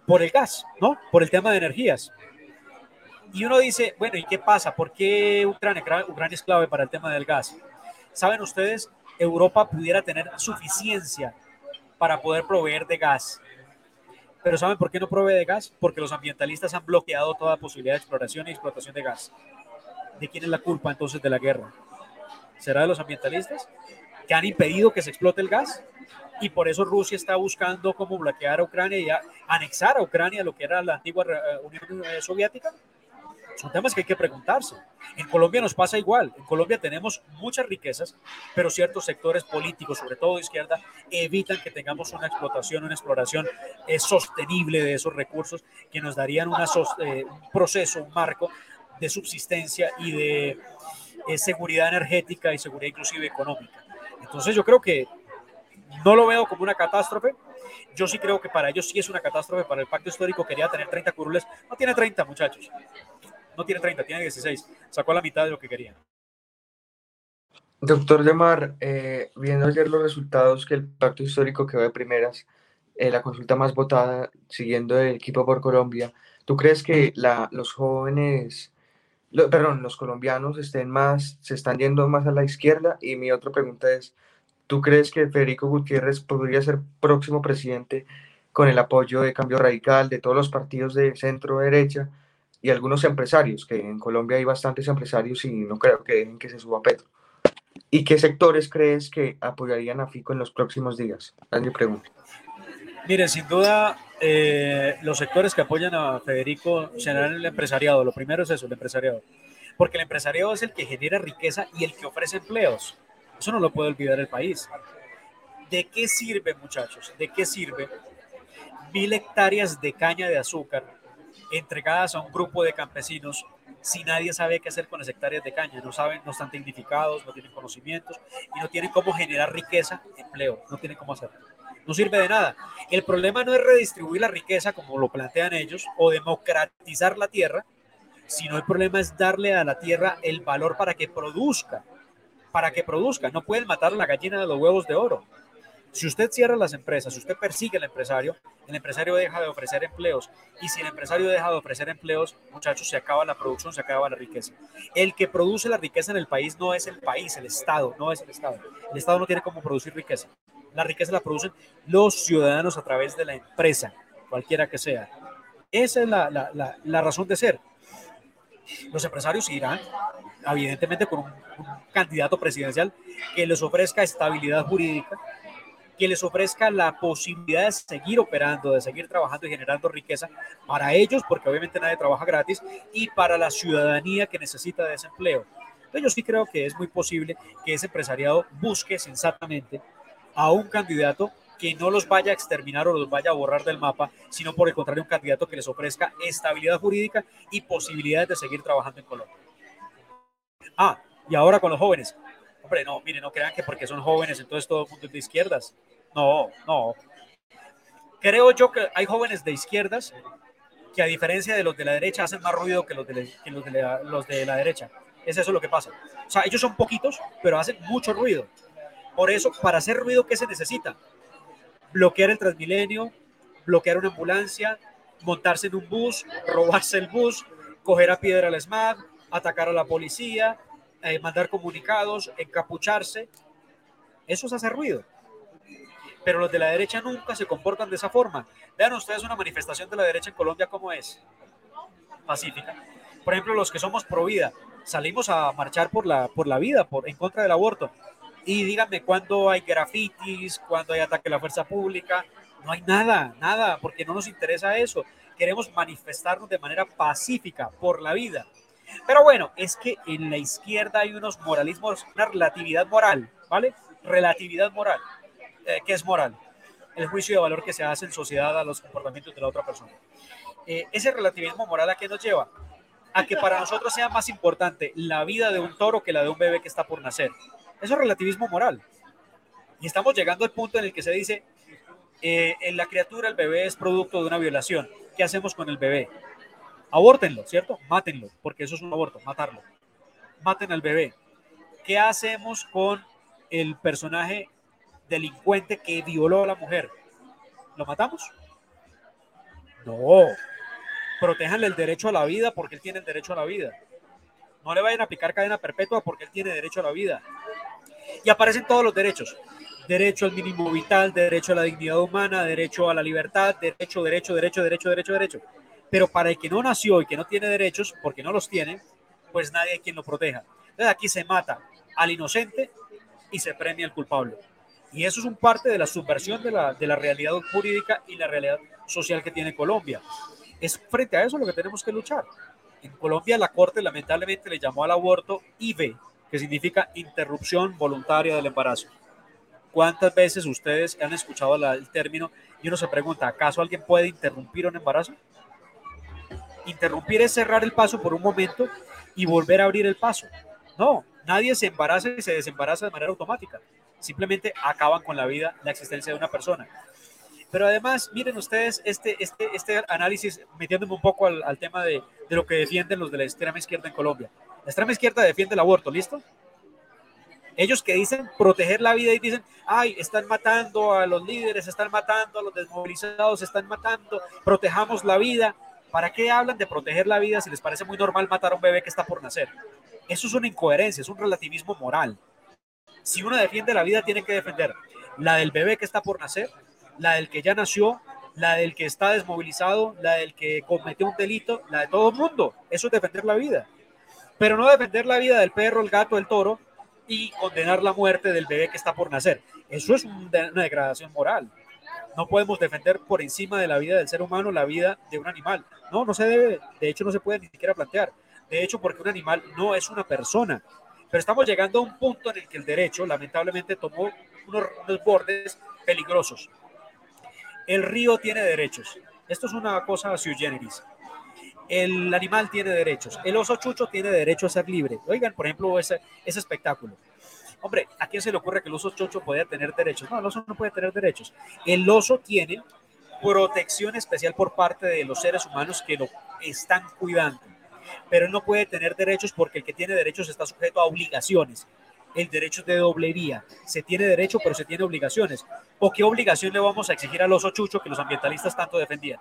por el gas, ¿no? Por el tema de energías. Y uno dice, bueno, ¿y qué pasa? ¿Por qué Ucrania, Ucrania es clave para el tema del gas? ¿Saben ustedes? Europa pudiera tener suficiencia para poder proveer de gas pero ¿saben por qué no provee de gas? Porque los ambientalistas han bloqueado toda posibilidad de exploración y explotación de gas. ¿De quién es la culpa entonces de la guerra? ¿Será de los ambientalistas? Que han impedido que se explote el gas y por eso Rusia está buscando cómo bloquear a Ucrania y anexar a Ucrania lo que era la antigua eh, Unión eh, Soviética. Son temas que hay que preguntarse. En Colombia nos pasa igual. En Colombia tenemos muchas riquezas, pero ciertos sectores políticos, sobre todo de izquierda, evitan que tengamos una explotación, una exploración eh, sostenible de esos recursos que nos darían una, eh, un proceso, un marco de subsistencia y de eh, seguridad energética y seguridad inclusive económica. Entonces yo creo que no lo veo como una catástrofe. Yo sí creo que para ellos sí es una catástrofe. Para el pacto histórico quería tener 30 curules. No tiene 30, muchachos no tiene 30, tiene 16. Sacó la mitad de lo que quería. Doctor Lemar, eh, viendo ayer los resultados que el pacto histórico quedó de primeras, eh, la consulta más votada, siguiendo el equipo por Colombia, ¿tú crees que los jóvenes, perdón, los colombianos estén más, se están yendo más a la izquierda? Y mi otra pregunta es, ¿tú crees que Federico Gutiérrez podría ser próximo presidente con el apoyo de Cambio Radical, de todos los partidos de centro derecha? Y algunos empresarios, que en Colombia hay bastantes empresarios y no creo que dejen que se suba Petro. ¿Y qué sectores crees que apoyarían a Fico en los próximos días? Es pregunta. Miren, sin duda, eh, los sectores que apoyan a Federico serán el empresariado. Lo primero es eso, el empresariado. Porque el empresariado es el que genera riqueza y el que ofrece empleos. Eso no lo puede olvidar el país. ¿De qué sirve, muchachos? ¿De qué sirve mil hectáreas de caña de azúcar entregadas a un grupo de campesinos si nadie sabe qué hacer con las hectáreas de caña, no saben, no están tecnificados, no tienen conocimientos y no tienen cómo generar riqueza, empleo, no tienen cómo hacerlo. No sirve de nada. El problema no es redistribuir la riqueza como lo plantean ellos o democratizar la tierra, sino el problema es darle a la tierra el valor para que produzca, para que produzca. No pueden matar la gallina de los huevos de oro. Si usted cierra las empresas, si usted persigue al empresario, el empresario deja de ofrecer empleos. Y si el empresario deja de ofrecer empleos, muchachos, se acaba la producción, se acaba la riqueza. El que produce la riqueza en el país no es el país, el Estado, no es el Estado. El Estado no tiene cómo producir riqueza. La riqueza la producen los ciudadanos a través de la empresa, cualquiera que sea. Esa es la, la, la, razón de ser. Los empresarios irán, evidentemente, con un candidato presidencial que les ofrezca estabilidad jurídica, que les ofrezca la posibilidad de seguir operando, de seguir trabajando y generando riqueza para ellos, porque obviamente nadie trabaja gratis, y para la ciudadanía que necesita de ese empleo. Entonces yo sí creo que es muy posible que ese empresariado busque sensatamente a un candidato que no los vaya a exterminar o los vaya a borrar del mapa, sino por el contrario un candidato que les ofrezca estabilidad jurídica y posibilidades de seguir trabajando en Colombia. Ah, y ahora con los jóvenes. Hombre, no, miren, no crean que porque son jóvenes entonces todo el mundo es de izquierdas. No, no. Creo yo que hay jóvenes de izquierdas que a diferencia de los de la derecha hacen más ruido que los de, la, los de la derecha. Es eso lo que pasa. O sea, ellos son poquitos, pero hacen mucho ruido. Por eso, para hacer ruido, ¿qué se necesita? Bloquear el Transmilenio, bloquear una ambulancia, montarse en un bus, robarse el bus, coger a piedra al SMAG, atacar a la policía, eh, mandar comunicados, encapucharse. Eso es hacer ruido. Pero los de la derecha nunca se comportan de esa forma. Vean ustedes una manifestación de la derecha en Colombia cómo es. Pacífica. Por ejemplo, los que somos pro vida, salimos a marchar por la, por la vida, por, en contra del aborto. Y díganme cuándo hay grafitis, cuándo hay ataque a la fuerza pública. No hay nada, nada, porque no nos interesa eso. Queremos manifestarnos de manera pacífica por la vida. Pero bueno, es que en la izquierda hay unos moralismos, una relatividad moral, ¿vale? Relatividad moral. Eh, ¿Qué es moral? El juicio de valor que se hace en sociedad a los comportamientos de la otra persona. Eh, ese relativismo moral a qué nos lleva? A que para nosotros sea más importante la vida de un toro que la de un bebé que está por nacer. Eso es relativismo moral. Y estamos llegando al punto en el que se dice, eh, en la criatura el bebé es producto de una violación. ¿Qué hacemos con el bebé? Abórtenlo, ¿cierto? Mátenlo, porque eso es un aborto, matarlo. Maten al bebé. ¿Qué hacemos con el personaje delincuente que violó a la mujer? ¿Lo matamos? No. Protéjanle el derecho a la vida porque él tiene el derecho a la vida. No le vayan a aplicar cadena perpetua porque él tiene derecho a la vida. Y aparecen todos los derechos. Derecho al mínimo vital, derecho a la dignidad humana, derecho a la libertad, derecho, derecho, derecho, derecho, derecho, derecho. Pero para el que no nació y que no tiene derechos, porque no los tiene, pues nadie hay quien lo proteja. Entonces aquí se mata al inocente y se premia al culpable. Y eso es un parte de la subversión de la, de la realidad jurídica y la realidad social que tiene Colombia. Es frente a eso lo que tenemos que luchar. En Colombia la Corte lamentablemente le llamó al aborto IVE, que significa interrupción voluntaria del embarazo. ¿Cuántas veces ustedes han escuchado el término y uno se pregunta, ¿acaso alguien puede interrumpir un embarazo? Interrumpir es cerrar el paso por un momento y volver a abrir el paso. No, nadie se embaraza y se desembaraza de manera automática. Simplemente acaban con la vida, la existencia de una persona. Pero además, miren ustedes este, este, este análisis, metiéndome un poco al, al tema de, de, lo que defienden los de la extrema izquierda en Colombia. La extrema izquierda defiende el aborto, ¿listo? Ellos que dicen proteger la vida y dicen, ay, están matando a los líderes, están matando a los desmovilizados, están matando, protejamos la vida. ¿Para qué hablan de proteger la vida si les parece muy normal matar a un bebé que está por nacer? Eso es una incoherencia, es un relativismo moral. Si uno defiende la vida, tiene que defender la del bebé que está por nacer, la del que ya nació, la del que está desmovilizado, la del que cometió un delito, la de todo el mundo. Eso es defender la vida. Pero no defender la vida del perro, el gato, el toro y condenar la muerte del bebé que está por nacer. Eso es una degradación moral. No podemos defender por encima de la vida del ser humano la vida de un animal. No, no se debe, de hecho no se puede ni siquiera plantear. De hecho, porque un animal no es una persona. Pero estamos llegando a un punto en el que el derecho lamentablemente tomó unos, bordes peligrosos. El río tiene derechos. Esto es una cosa sui generis. El animal tiene derechos. El oso chucho tiene derecho a ser libre. Oigan, por ejemplo, ese, ese espectáculo. Hombre, ¿a quién se le ocurre que el oso chucho pueda tener derechos? No, el oso no puede tener derechos. El oso tiene protección especial por parte de los seres humanos que lo están cuidando. Pero no puede tener derechos porque el que tiene derechos está sujeto a obligaciones el derecho de doble vía. Se tiene derecho, pero se tiene obligaciones. ¿O qué obligación le vamos a exigir al oso chucho que los ambientalistas tanto defendían?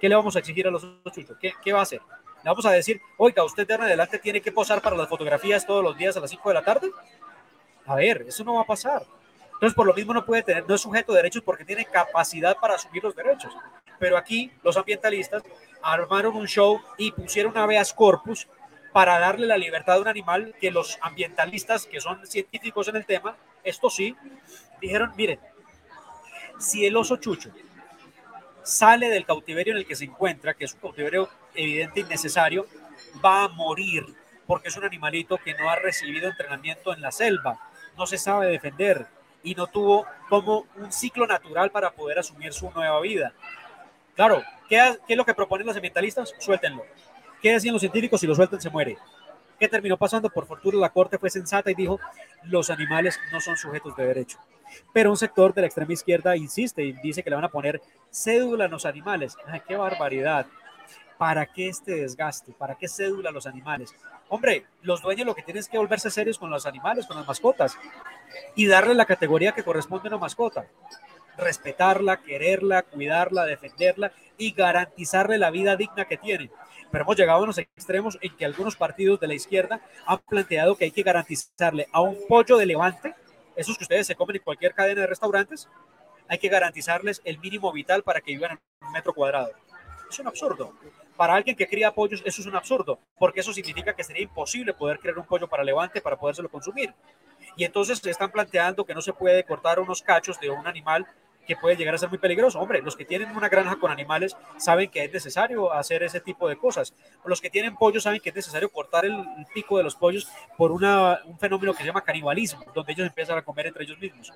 ¿Qué le vamos a exigir al oso chucho? ¿Qué, qué va a hacer? ¿Le vamos a decir, oiga, usted de en adelante tiene que posar para las fotografías todos los días a las 5 de la tarde? A ver, eso no va a pasar. Entonces, por lo mismo no puede tener, no es sujeto de derechos porque tiene capacidad para asumir los derechos. Pero aquí los ambientalistas armaron un show y pusieron un habeas corpus para darle la libertad a un animal que los ambientalistas, que son científicos en el tema, esto sí, dijeron, miren, si el oso chucho sale del cautiverio en el que se encuentra, que es un cautiverio evidente y necesario, va a morir porque es un animalito que no ha recibido entrenamiento en la selva, no se sabe defender y no tuvo como un ciclo natural para poder asumir su nueva vida. Claro, ¿qué, es lo que proponen los ambientalistas? Suéltenlo ¿Qué decían los científicos? Si lo sueltan, se muere. ¿Qué terminó pasando? Por fortuna, la Corte fue sensata y dijo, los animales no son sujetos de derecho. Pero un sector de la extrema izquierda insiste y dice que le van a poner cédula a los animales. ¡Ay, qué barbaridad! ¿Para qué este desgaste? ¿Para qué cédula los animales? Hombre, los dueños lo que tienen es que volverse serios con los animales, con las mascotas, y darle la categoría que corresponde a una mascota. respetarla, quererla, cuidarla, defenderla y garantizarle la vida digna que tiene. Pero hemos llegado a los extremos en que algunos partidos de la izquierda han planteado que hay que garantizarle a un pollo de levante, esos que ustedes se comen en cualquier cadena de restaurantes, hay que garantizarles el mínimo vital para que vivan en un metro cuadrado. Es un absurdo. Para alguien que cría pollos, eso es un absurdo, porque eso significa que sería imposible poder crear un pollo para levante para podérselo consumir. Y entonces se están planteando que no se puede cortar unos cachos de un animal que puede llegar a ser muy peligroso. Hombre, los que tienen una granja con animales saben que es necesario hacer ese tipo de cosas. Los que tienen pollos saben que es necesario cortar el, pico de los pollos por una, un fenómeno que se llama canibalismo, donde ellos empiezan a comer entre ellos mismos.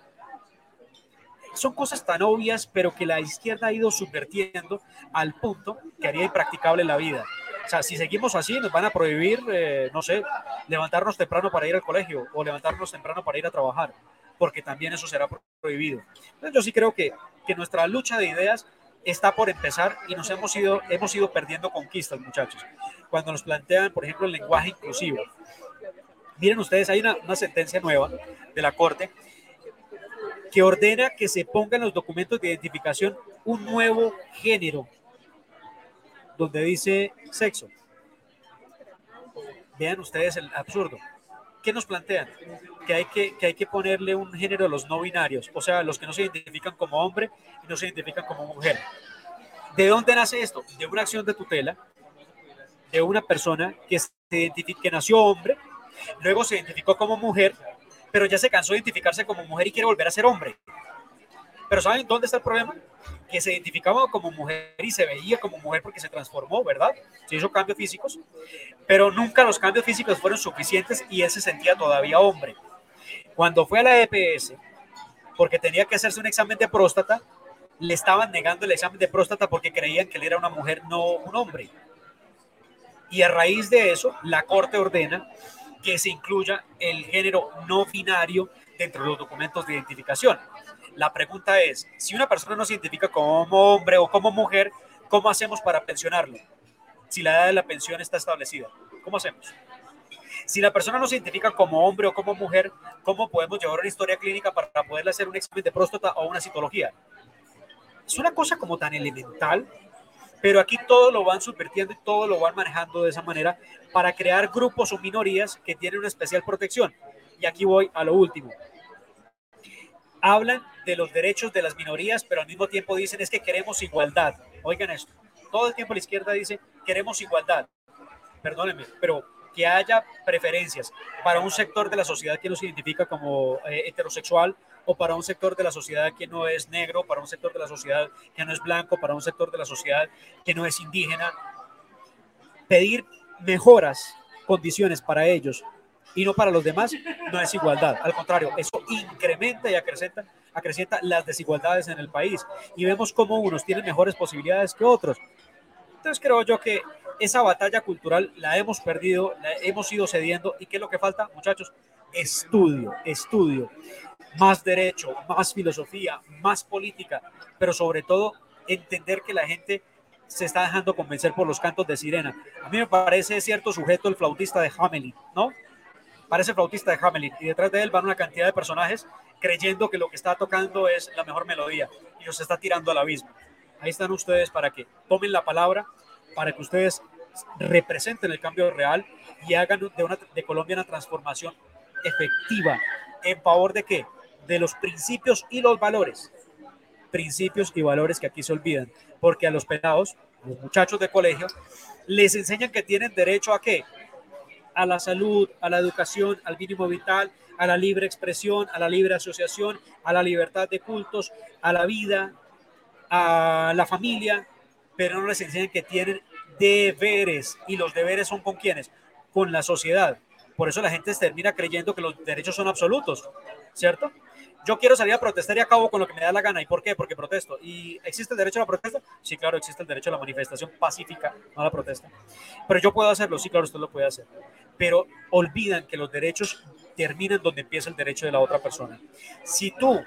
Son cosas tan obvias, pero que la izquierda ha ido subvertiendo al punto que haría impracticable la vida. O sea, si seguimos así, nos van a prohibir, eh, no sé, levantarnos temprano para ir al colegio o levantarnos temprano para ir a trabajar porque también eso será prohibido. Entonces yo sí creo que, que nuestra lucha de ideas está por empezar y nos hemos ido, hemos ido perdiendo conquistas, muchachos. Cuando nos plantean, por ejemplo, el lenguaje inclusivo. Miren ustedes, hay una, una sentencia nueva de la Corte que ordena que se ponga en los documentos de identificación un nuevo género, donde dice sexo. Vean ustedes el absurdo. ¿qué nos plantean? Que hay que, que hay que ponerle un género a los no binarios, o sea, los que no se identifican como hombre y no se identifican como mujer. ¿De dónde nace esto? De una acción de tutela de una persona que, se que nació hombre, luego se identificó como mujer, pero ya se cansó de identificarse como mujer y quiere volver a ser hombre. Pero ¿saben dónde está el problema? Que se identificaba como mujer y se veía como mujer porque se transformó, ¿verdad? Se hizo cambios físicos, pero nunca los cambios físicos fueron suficientes y él se sentía todavía hombre. Cuando fue a la EPS, porque tenía que hacerse un examen de próstata, le estaban negando el examen de próstata porque creían que él era una mujer, no un hombre. Y a raíz de eso, la Corte ordena que se incluya el género no binario dentro de los documentos de identificación. La pregunta es, si una persona no se identifica como hombre o como mujer, ¿cómo hacemos para pensionarlo? Si la edad de la pensión está establecida, ¿cómo hacemos? Si la persona no se identifica como hombre o como mujer, ¿cómo podemos llevar una historia clínica para poderle hacer un examen de próstata o una citología? Es una cosa como tan elemental, pero aquí todo lo van subvirtiendo y todo lo van manejando de esa manera para crear grupos o minorías que tienen una especial protección. Y aquí voy a lo último hablan de los derechos de las minorías, pero al mismo tiempo dicen es que queremos igualdad. Oigan esto, todo el tiempo la izquierda dice queremos igualdad. Perdónenme, pero que haya preferencias para un sector de la sociedad que no se identifica como eh, heterosexual o para un sector de la sociedad que no es negro, para un sector de la sociedad que no es blanco, para un sector de la sociedad que no es indígena. Pedir mejoras, condiciones para ellos y no para los demás, no es igualdad. Al contrario, eso incrementa y acrecenta, acrecienta las desigualdades en el país. Y vemos cómo unos tienen mejores posibilidades que otros. Entonces creo yo que esa batalla cultural la hemos perdido, la hemos ido cediendo. ¿Y qué es lo que falta, muchachos? Estudio, estudio. Más derecho, más filosofía, más política, pero sobre todo entender que la gente se está dejando convencer por los cantos de sirena. A mí me parece cierto sujeto el flautista de Hamelin, ¿no? parece flautista de Hamelin y detrás de él van una cantidad de personajes creyendo que lo que está tocando es la mejor melodía y los está tirando al abismo. Ahí están ustedes para que tomen la palabra, para que ustedes representen el cambio real y hagan de, una, de Colombia una transformación efectiva. ¿En favor de qué? De los principios y los valores. Principios y valores que aquí se olvidan. Porque a los pelados, los muchachos de colegio, les enseñan que tienen derecho a qué? a la salud, a la educación, al mínimo vital, a la libre expresión, a la libre asociación, a la libertad de cultos, a la vida, a la familia, pero no les enseñan que tienen deberes y los deberes son con quienes, con la sociedad. Por eso la gente termina creyendo que los derechos son absolutos, ¿cierto? Yo quiero salir a protestar y acabo con lo que me da la gana. ¿Y por qué? Porque protesto. ¿Y existe el derecho a la protesta? Sí, claro, existe el derecho a la manifestación pacífica, no a la protesta. Pero yo puedo hacerlo, sí, claro, usted lo puede hacer pero olvidan que los derechos terminan donde empieza el derecho de la otra persona. Si tú,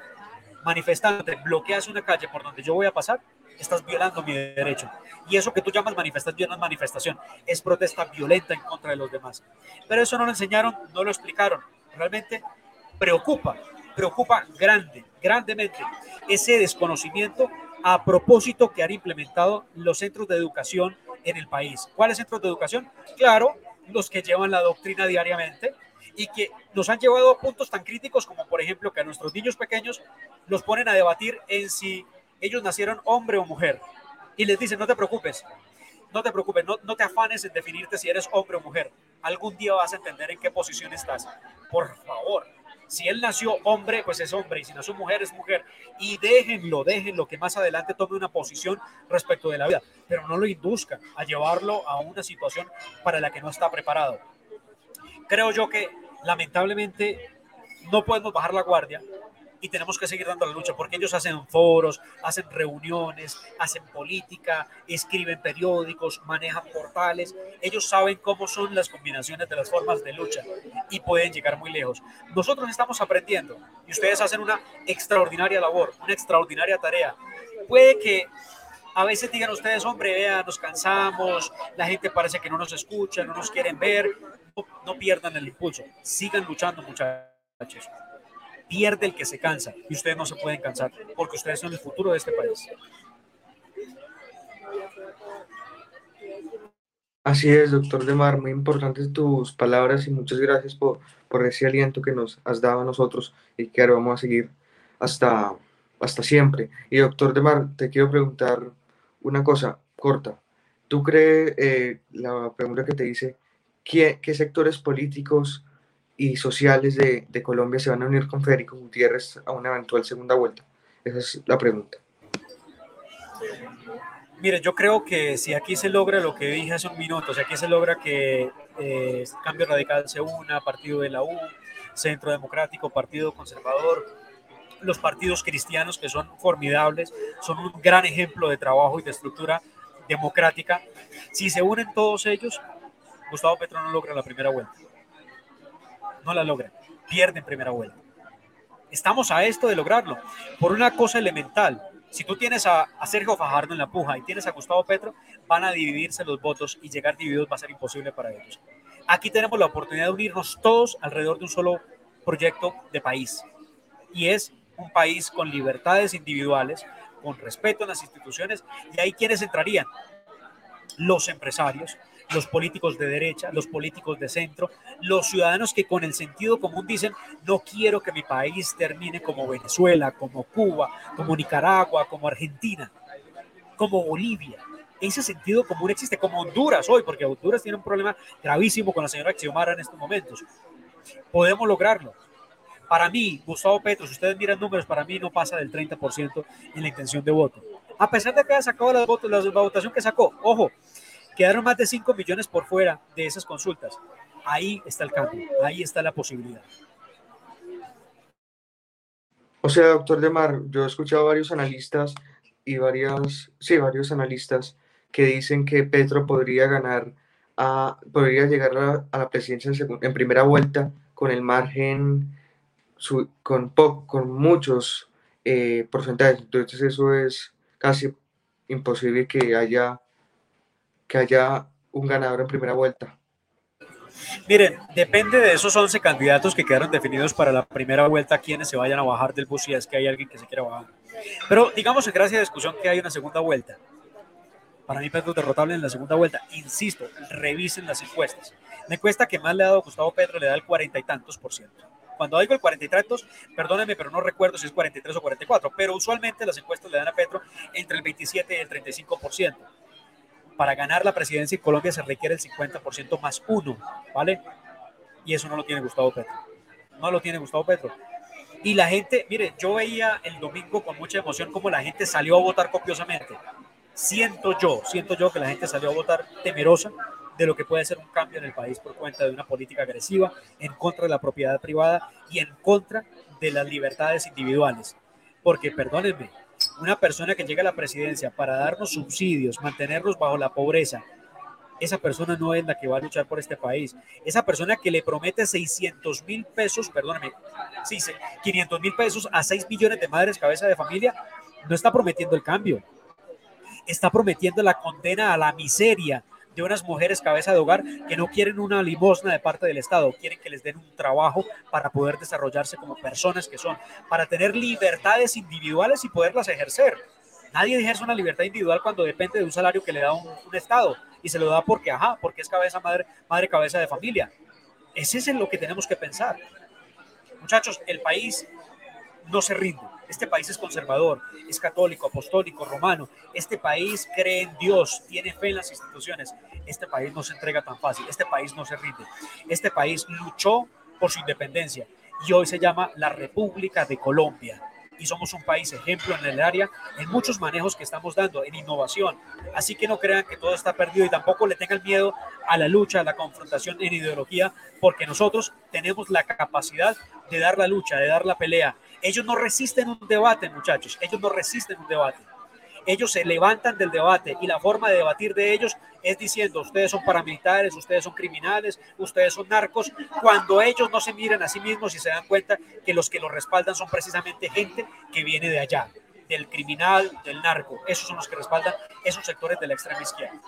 manifestándote, bloqueas una calle por donde yo voy a pasar, estás violando mi derecho. Y eso que tú llamas manifestación es manifestación, es protesta violenta en contra de los demás. Pero eso no lo enseñaron, no lo explicaron. Realmente preocupa, preocupa grande, grandemente ese desconocimiento a propósito que han implementado los centros de educación en el país. ¿Cuáles centros de educación? Claro, los que llevan la doctrina diariamente y que nos han llevado a puntos tan críticos como, por ejemplo, que a nuestros niños pequeños los ponen a debatir en si ellos nacieron hombre o mujer. Y les dicen, no te preocupes, no te preocupes, no, no te afanes en definirte si eres hombre o mujer. Algún día vas a entender en qué posición estás. Por favor, si él nació hombre, pues es hombre, y si nació mujer, es mujer. Y déjenlo, déjenlo que más adelante tome una posición respecto de la vida, pero no lo induzcan a llevarlo a una situación para la que no está preparado. Creo yo que lamentablemente no podemos bajar la guardia y tenemos que seguir dando la lucha porque ellos hacen foros, hacen reuniones, hacen política, escriben periódicos, manejan portales. Ellos saben cómo son las combinaciones de las formas de lucha y pueden llegar muy lejos. Nosotros estamos aprendiendo y ustedes hacen una extraordinaria labor, una extraordinaria tarea. Puede que a veces digan ustedes, hombre, vea, nos cansamos, la gente parece que no nos escucha, no nos quieren ver. No, no pierdan el impulso, sigan luchando, muchachos pierde el que se cansa y ustedes no se pueden cansar porque ustedes son el futuro de este país. Así es, doctor Demar, muy importantes tus palabras y muchas gracias por, por ese aliento que nos has dado a nosotros y que ahora vamos a seguir hasta, hasta siempre. Y doctor Demar, te quiero preguntar una cosa corta. ¿Tú crees, eh, la pregunta que te dice, ¿qué, qué sectores políticos y sociales de, Colombia se van a unir con Federico Gutiérrez a una eventual segunda vuelta? Esa es la pregunta. Mire, yo creo que si aquí se logra lo que dije hace un minuto, si aquí se logra que eh, Cambio Radical se una, Partido de la U, Centro Democrático, Partido Conservador, los partidos cristianos que son formidables, son un gran ejemplo de trabajo y de estructura democrática. Si se unen todos ellos, Gustavo Petro no logra la primera vuelta no la logran, pierden primera vuelta. Estamos a esto de lograrlo por una cosa elemental. Si tú tienes a, a, Sergio Fajardo en la puja y tienes a Gustavo Petro, van a dividirse los votos y llegar divididos va a ser imposible para ellos. Aquí tenemos la oportunidad de unirnos todos alrededor de un solo proyecto de país. Y es un país con libertades individuales, con respeto en las instituciones. Y ahí quienes entrarían? Los empresarios, los políticos de derecha, los políticos de centro, los ciudadanos que con el sentido común dicen, no quiero que mi país termine como Venezuela, como Cuba, como Nicaragua, como Argentina, como Bolivia. Ese sentido común existe, como Honduras hoy, porque Honduras tiene un problema gravísimo con la señora Xiomara en estos momentos. Podemos lograrlo. Para mí, Gustavo Petro, si ustedes miran números, para mí no pasa del 30% en la intención de voto. A pesar de que haya sacado la votación que sacó, ojo, Quedaron más de 5 millones por fuera de esas consultas. Ahí está el cambio, ahí está la posibilidad. O sea, doctor Demar, yo he escuchado varios analistas y varios, sí, varios analistas que dicen que Petro podría ganar, podría llegar a, la presidencia en, primera vuelta con el margen, con, con muchos eh, porcentajes. Entonces eso es casi imposible que haya que haya un ganador en primera vuelta? Miren, depende de esos 11 candidatos que quedaron definidos para la primera vuelta, quienes se vayan a bajar del bus si es que hay alguien que se quiera bajar. Pero digamos en gracia de discusión que hay una segunda vuelta. Para mí Pedro derrotable en la segunda vuelta. Insisto, revisen las encuestas. La encuesta que más le ha dado Gustavo Pedro le da el cuarenta y tantos por ciento. Cuando digo el cuarenta y tantos, perdónenme, pero no recuerdo si es 43 o 44, pero usualmente las encuestas le dan a Petro entre el 27 y el 35 por ciento para ganar la presidencia en Colombia se requiere el 50% más uno, ¿vale? Y eso no lo tiene Gustavo Petro. No lo tiene Gustavo Petro. Y la gente, mire, yo veía el domingo con mucha emoción cómo la gente salió a votar copiosamente. Siento yo, siento yo que la gente salió a votar temerosa de lo que puede ser un cambio en el país por cuenta de una política agresiva en contra de la propiedad privada y en contra de las libertades individuales. Porque, perdónenme, una persona que llega a la presidencia para darnos subsidios, mantenernos bajo la pobreza, esa persona no es la que va a luchar por este país. Esa persona que le promete 600 mil pesos, perdóname, sí, 500 mil pesos a 6 millones de madres cabeza de familia, no está prometiendo el cambio. Está prometiendo la condena a la miseria de unas mujeres cabeza de hogar que no quieren una limosna de parte del Estado, quieren que les den un trabajo para poder desarrollarse como personas que son, para tener libertades individuales y poderlas ejercer. Nadie ejerce una libertad individual cuando depende de un salario que le da un, Estado y se lo da porque, ajá, porque es cabeza madre, madre cabeza de familia. Ese es en lo que tenemos que pensar. Muchachos, el país no se rinde. Este país es conservador, es católico, apostólico, romano. Este país cree en Dios, tiene fe en las instituciones. Este país no se entrega tan fácil. Este país no se rinde. Este país luchó por su independencia y hoy se llama la República de Colombia y somos un país ejemplo en el área, en muchos manejos que estamos dando, en innovación. Así que no crean que todo está perdido y tampoco le tengan miedo a la lucha, a la confrontación en ideología, porque nosotros tenemos la capacidad de dar la lucha, de dar la pelea. Ellos no resisten un debate, muchachos, ellos no resisten un debate ellos se levantan del debate y la forma de debatir de ellos es diciendo, ustedes son paramilitares, ustedes son criminales, ustedes son narcos, cuando ellos no se miran a sí mismos y se dan cuenta que los que los respaldan son precisamente gente que viene de allá, del criminal, del narco. Esos son los que respaldan esos sectores de la extrema izquierda.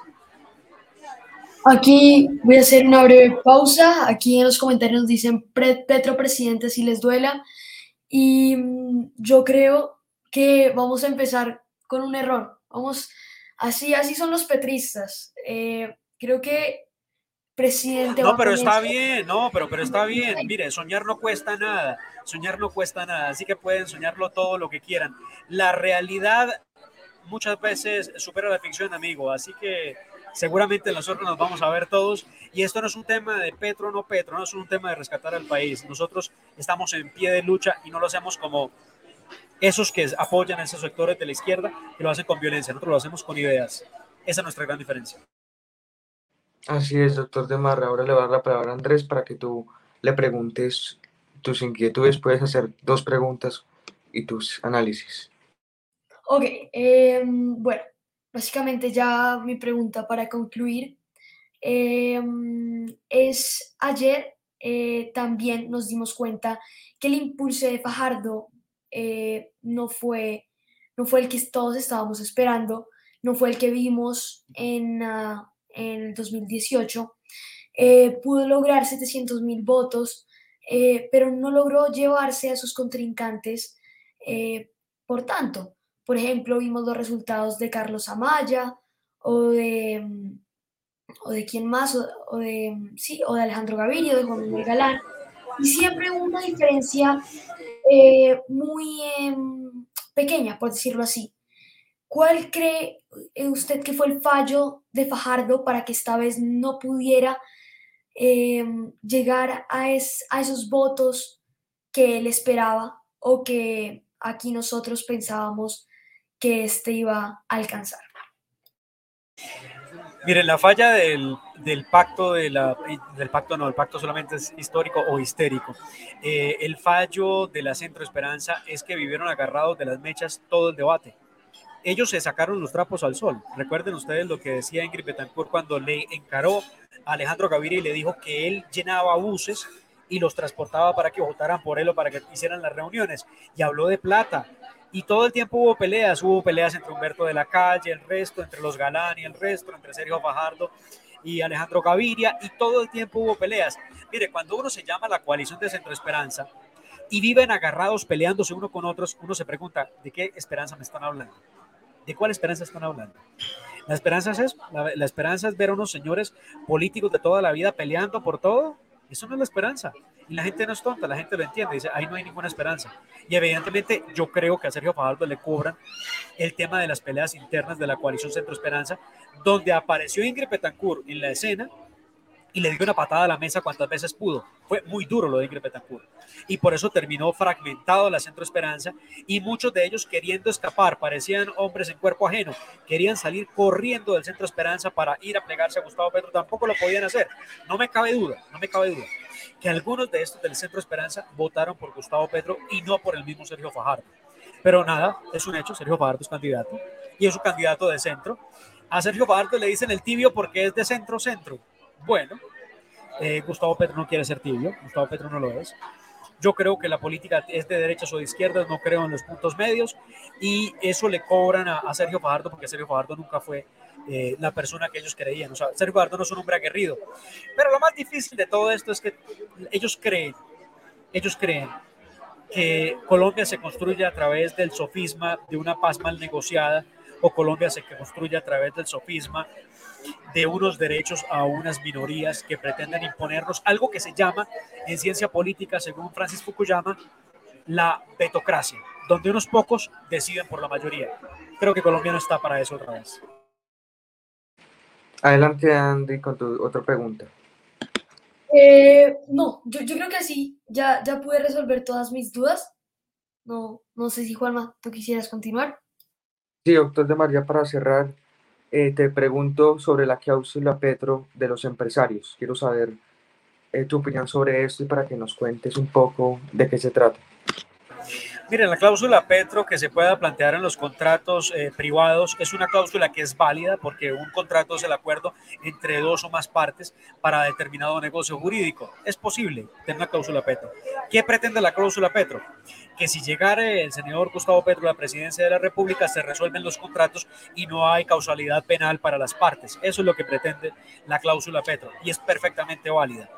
Aquí voy a hacer una breve pausa. Aquí en los comentarios dicen Petro presidente si les duela. Y mm, yo creo que vamos a empezar con un error. Vamos, así, así son los petristas. Eh, creo que presidente. No, pero está bien, no, pero, pero está bien. Mire, soñar no cuesta nada. Soñar no cuesta nada, así que pueden soñarlo todo lo que quieran. La realidad muchas veces supera la ficción, amigo, así que seguramente nosotros nos vamos a ver todos. Y esto no es un tema de Petro o no Petro, no es un tema de rescatar al país. Nosotros estamos en pie de lucha y no lo hacemos como esos que apoyan a esos sectores de la izquierda que lo hacen con violencia, nosotros lo hacemos con ideas. Esa es nuestra gran diferencia. Así es, doctor de Marra. Ahora le voy a dar la palabra a Andrés para que tú le preguntes tus inquietudes. Puedes hacer dos preguntas y tus análisis. Ok, em, bueno, básicamente ya mi pregunta para concluir em, es ayer eh, también nos dimos cuenta que el impulso de Fajardo eh, no, fue, no fue el que todos estábamos esperando, no fue el que vimos en, uh, en 2018. Eh, pudo lograr 700 mil votos, pero no logró llevarse a sus contrincantes por tanto. Por ejemplo, vimos los resultados de Carlos Amaya o de, o de quién más, o, de, sí, o de Alejandro Gaviria, de Juan Manuel Galán, y siempre hubo una diferencia eh, muy em, pequeña, por decirlo así. ¿Cuál cree eh, usted que fue el fallo de Fajardo para que esta vez no pudiera em, llegar a, a esos votos que él esperaba o que aquí nosotros pensábamos que este iba a alcanzar? Miren, la falla del, pacto, del pacto no, el pacto solamente es histórico o histérico. Eh, el fallo de la Centro Esperanza es que vivieron agarrados de las mechas todo el debate. Ellos se sacaron los trapos al sol. Recuerden ustedes lo que decía Ingrid Betancourt cuando le encaró a Alejandro Gaviria y le dijo que él llenaba buses y los transportaba para que votaran por él o para que hicieran las reuniones. Y habló de plata, y todo el tiempo hubo peleas, hubo peleas entre Humberto de la Calle, el resto, entre los Galán y el resto, entre Sergio Fajardo y Alejandro Gaviria, y todo el tiempo hubo peleas. Mire, cuando uno se llama la coalición de Centro Esperanza y viven agarrados peleándose uno con otros, uno se pregunta, ¿de qué esperanza me están hablando? ¿De cuál esperanza están hablando? La esperanza es la, la esperanza es ver a unos señores políticos de toda la vida peleando por todo. Eso no es la esperanza. Y la gente no es tonta, la gente lo entiende, dice, ahí no hay ninguna esperanza. Y evidentemente yo creo que a Sergio Fajardo le cobran el tema de las peleas internas de la coalición Centro Esperanza, donde apareció Ingrid Betancourt en la escena y le dio una patada a la mesa cuantas veces pudo. Fue muy duro lo de Ingrid Betancourt. Y por eso terminó fragmentado la Centro Esperanza y muchos de ellos queriendo escapar, parecían hombres en cuerpo ajeno, querían salir corriendo del Centro Esperanza para ir a plegarse a Gustavo Petro, tampoco lo podían hacer. No me cabe duda, no me cabe duda que algunos de estos del Centro Esperanza votaron por Gustavo Petro y no por el mismo Sergio Fajardo. Pero nada, es un hecho, Sergio Fajardo es candidato y es un candidato de centro. A Sergio Fajardo le dicen el tibio porque es de centro-centro. Bueno, eh, Gustavo Petro no quiere ser tibio, Gustavo Petro no lo es. Yo creo que la política es de derechas o de izquierdas, no creo en los puntos medios y eso le cobran a, Sergio Fajardo porque Sergio Fajardo nunca fue eh, la persona que ellos creían. O sea, Sergio Fajardo no es un hombre aguerrido. Pero lo más difícil de todo esto es que ellos creen, ellos creen que Colombia se construye a través del sofisma de una paz mal negociada o Colombia se construye a través del sofisma de unos derechos a unas minorías que pretenden imponernos algo que se llama en ciencia política, según Francis Fukuyama, la petocracia, donde unos pocos deciden por la mayoría. Creo que Colombia no está para eso otra vez. Adelante, Andy, con tu otra pregunta. Eh, no, yo, yo, creo que sí, ya, ya pude resolver todas mis dudas. No, no sé si Juanma, tú quisieras continuar. Sí, doctor de María, para cerrar, eh, te pregunto sobre la cláusula Petro de los empresarios. Quiero saber eh, tu opinión sobre esto y para que nos cuentes un poco de qué se trata. Mire, la cláusula Petro que se pueda plantear en los contratos eh, privados es una cláusula que es válida porque un contrato es el acuerdo entre dos o más partes para determinado negocio jurídico. Es posible tener una cláusula Petro. ¿Qué pretende la cláusula Petro? Que si llegara el senador Gustavo Petro a la presidencia de la República se resuelven los contratos y no hay causalidad penal para las partes. Eso es lo que pretende la cláusula Petro y es perfectamente válida.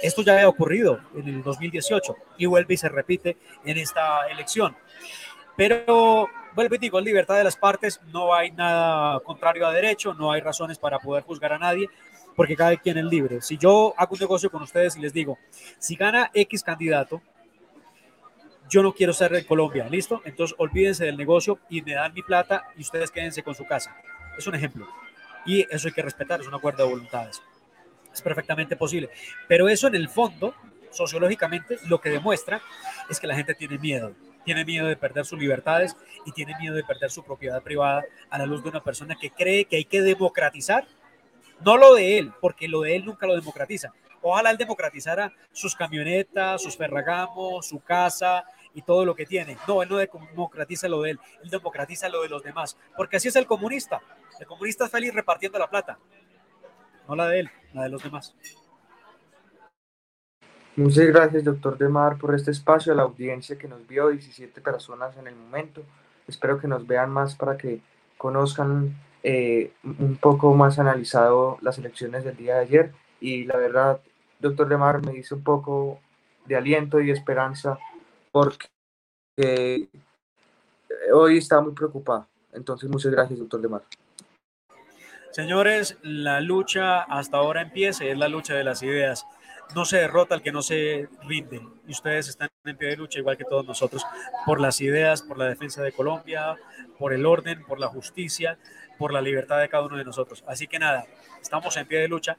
Esto ya había ocurrido en el 2018 y vuelve y se repite en esta elección. Pero vuelvo y digo, libertad de las partes, no hay nada contrario a derecho, no hay razones para poder juzgar a nadie, porque cada quien es libre. Si yo hago un negocio con ustedes y les digo, si gana X candidato, yo no quiero ser de Colombia, ¿listo? Entonces olvídense del negocio y me dan mi plata y ustedes quédense con su casa. Es un ejemplo. Y eso hay que respetar, es un acuerdo de voluntades. Es perfectamente posible. Pero eso en el fondo, sociológicamente, lo que demuestra es que la gente tiene miedo tiene miedo de perder sus libertades y tiene miedo de perder su propiedad privada a la luz de una persona que cree que hay que democratizar, no lo de él, porque lo de él nunca lo democratiza. Ojalá él democratizara sus camionetas, sus ferragamos, su casa y todo lo que tiene. No, él no democratiza lo de él, él democratiza lo de los demás, porque así es el comunista. El comunista es feliz repartiendo la plata, no la de él, la de los demás. Muchas gracias, doctor Demar, por este espacio, a la audiencia que nos vio, 17 personas en el momento. Espero que nos vean más para que conozcan eh, un poco más analizado las elecciones del día de ayer. Y la verdad, doctor Demar, me dice un poco de aliento y esperanza porque hoy está muy preocupado. Entonces, muchas gracias, doctor Demar. Señores, la lucha hasta ahora empieza, es la lucha de las ideas no se derrota al que no se rinde. Y ustedes están en pie de lucha, igual que todos nosotros, por las ideas, por la defensa de Colombia, por el orden, por la justicia, por la libertad de cada uno de nosotros. Así que nada, estamos en pie de lucha,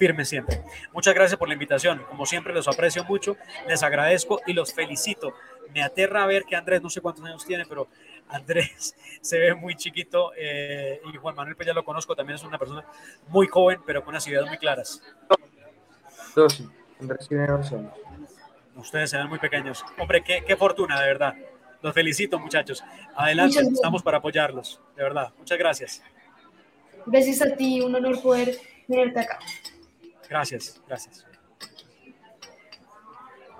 firme siempre. Muchas gracias por la invitación. Como siempre, los aprecio mucho, les agradezco y los felicito. Me aterra ver que Andrés, no sé cuántos años tiene, pero Andrés se ve muy chiquito eh, y Juan Manuel, pues ya lo conozco, también es una persona muy joven, pero con unas ideas muy claras. 12. Andrés tiene 12 años. Ustedes se ven muy pequeños. Hombre, qué, qué fortuna, de verdad. Los felicito, muchachos. Adelante, estamos para apoyarlos, de verdad. Muchas gracias. Gracias a ti, un honor poder tenerte acá. Gracias, gracias.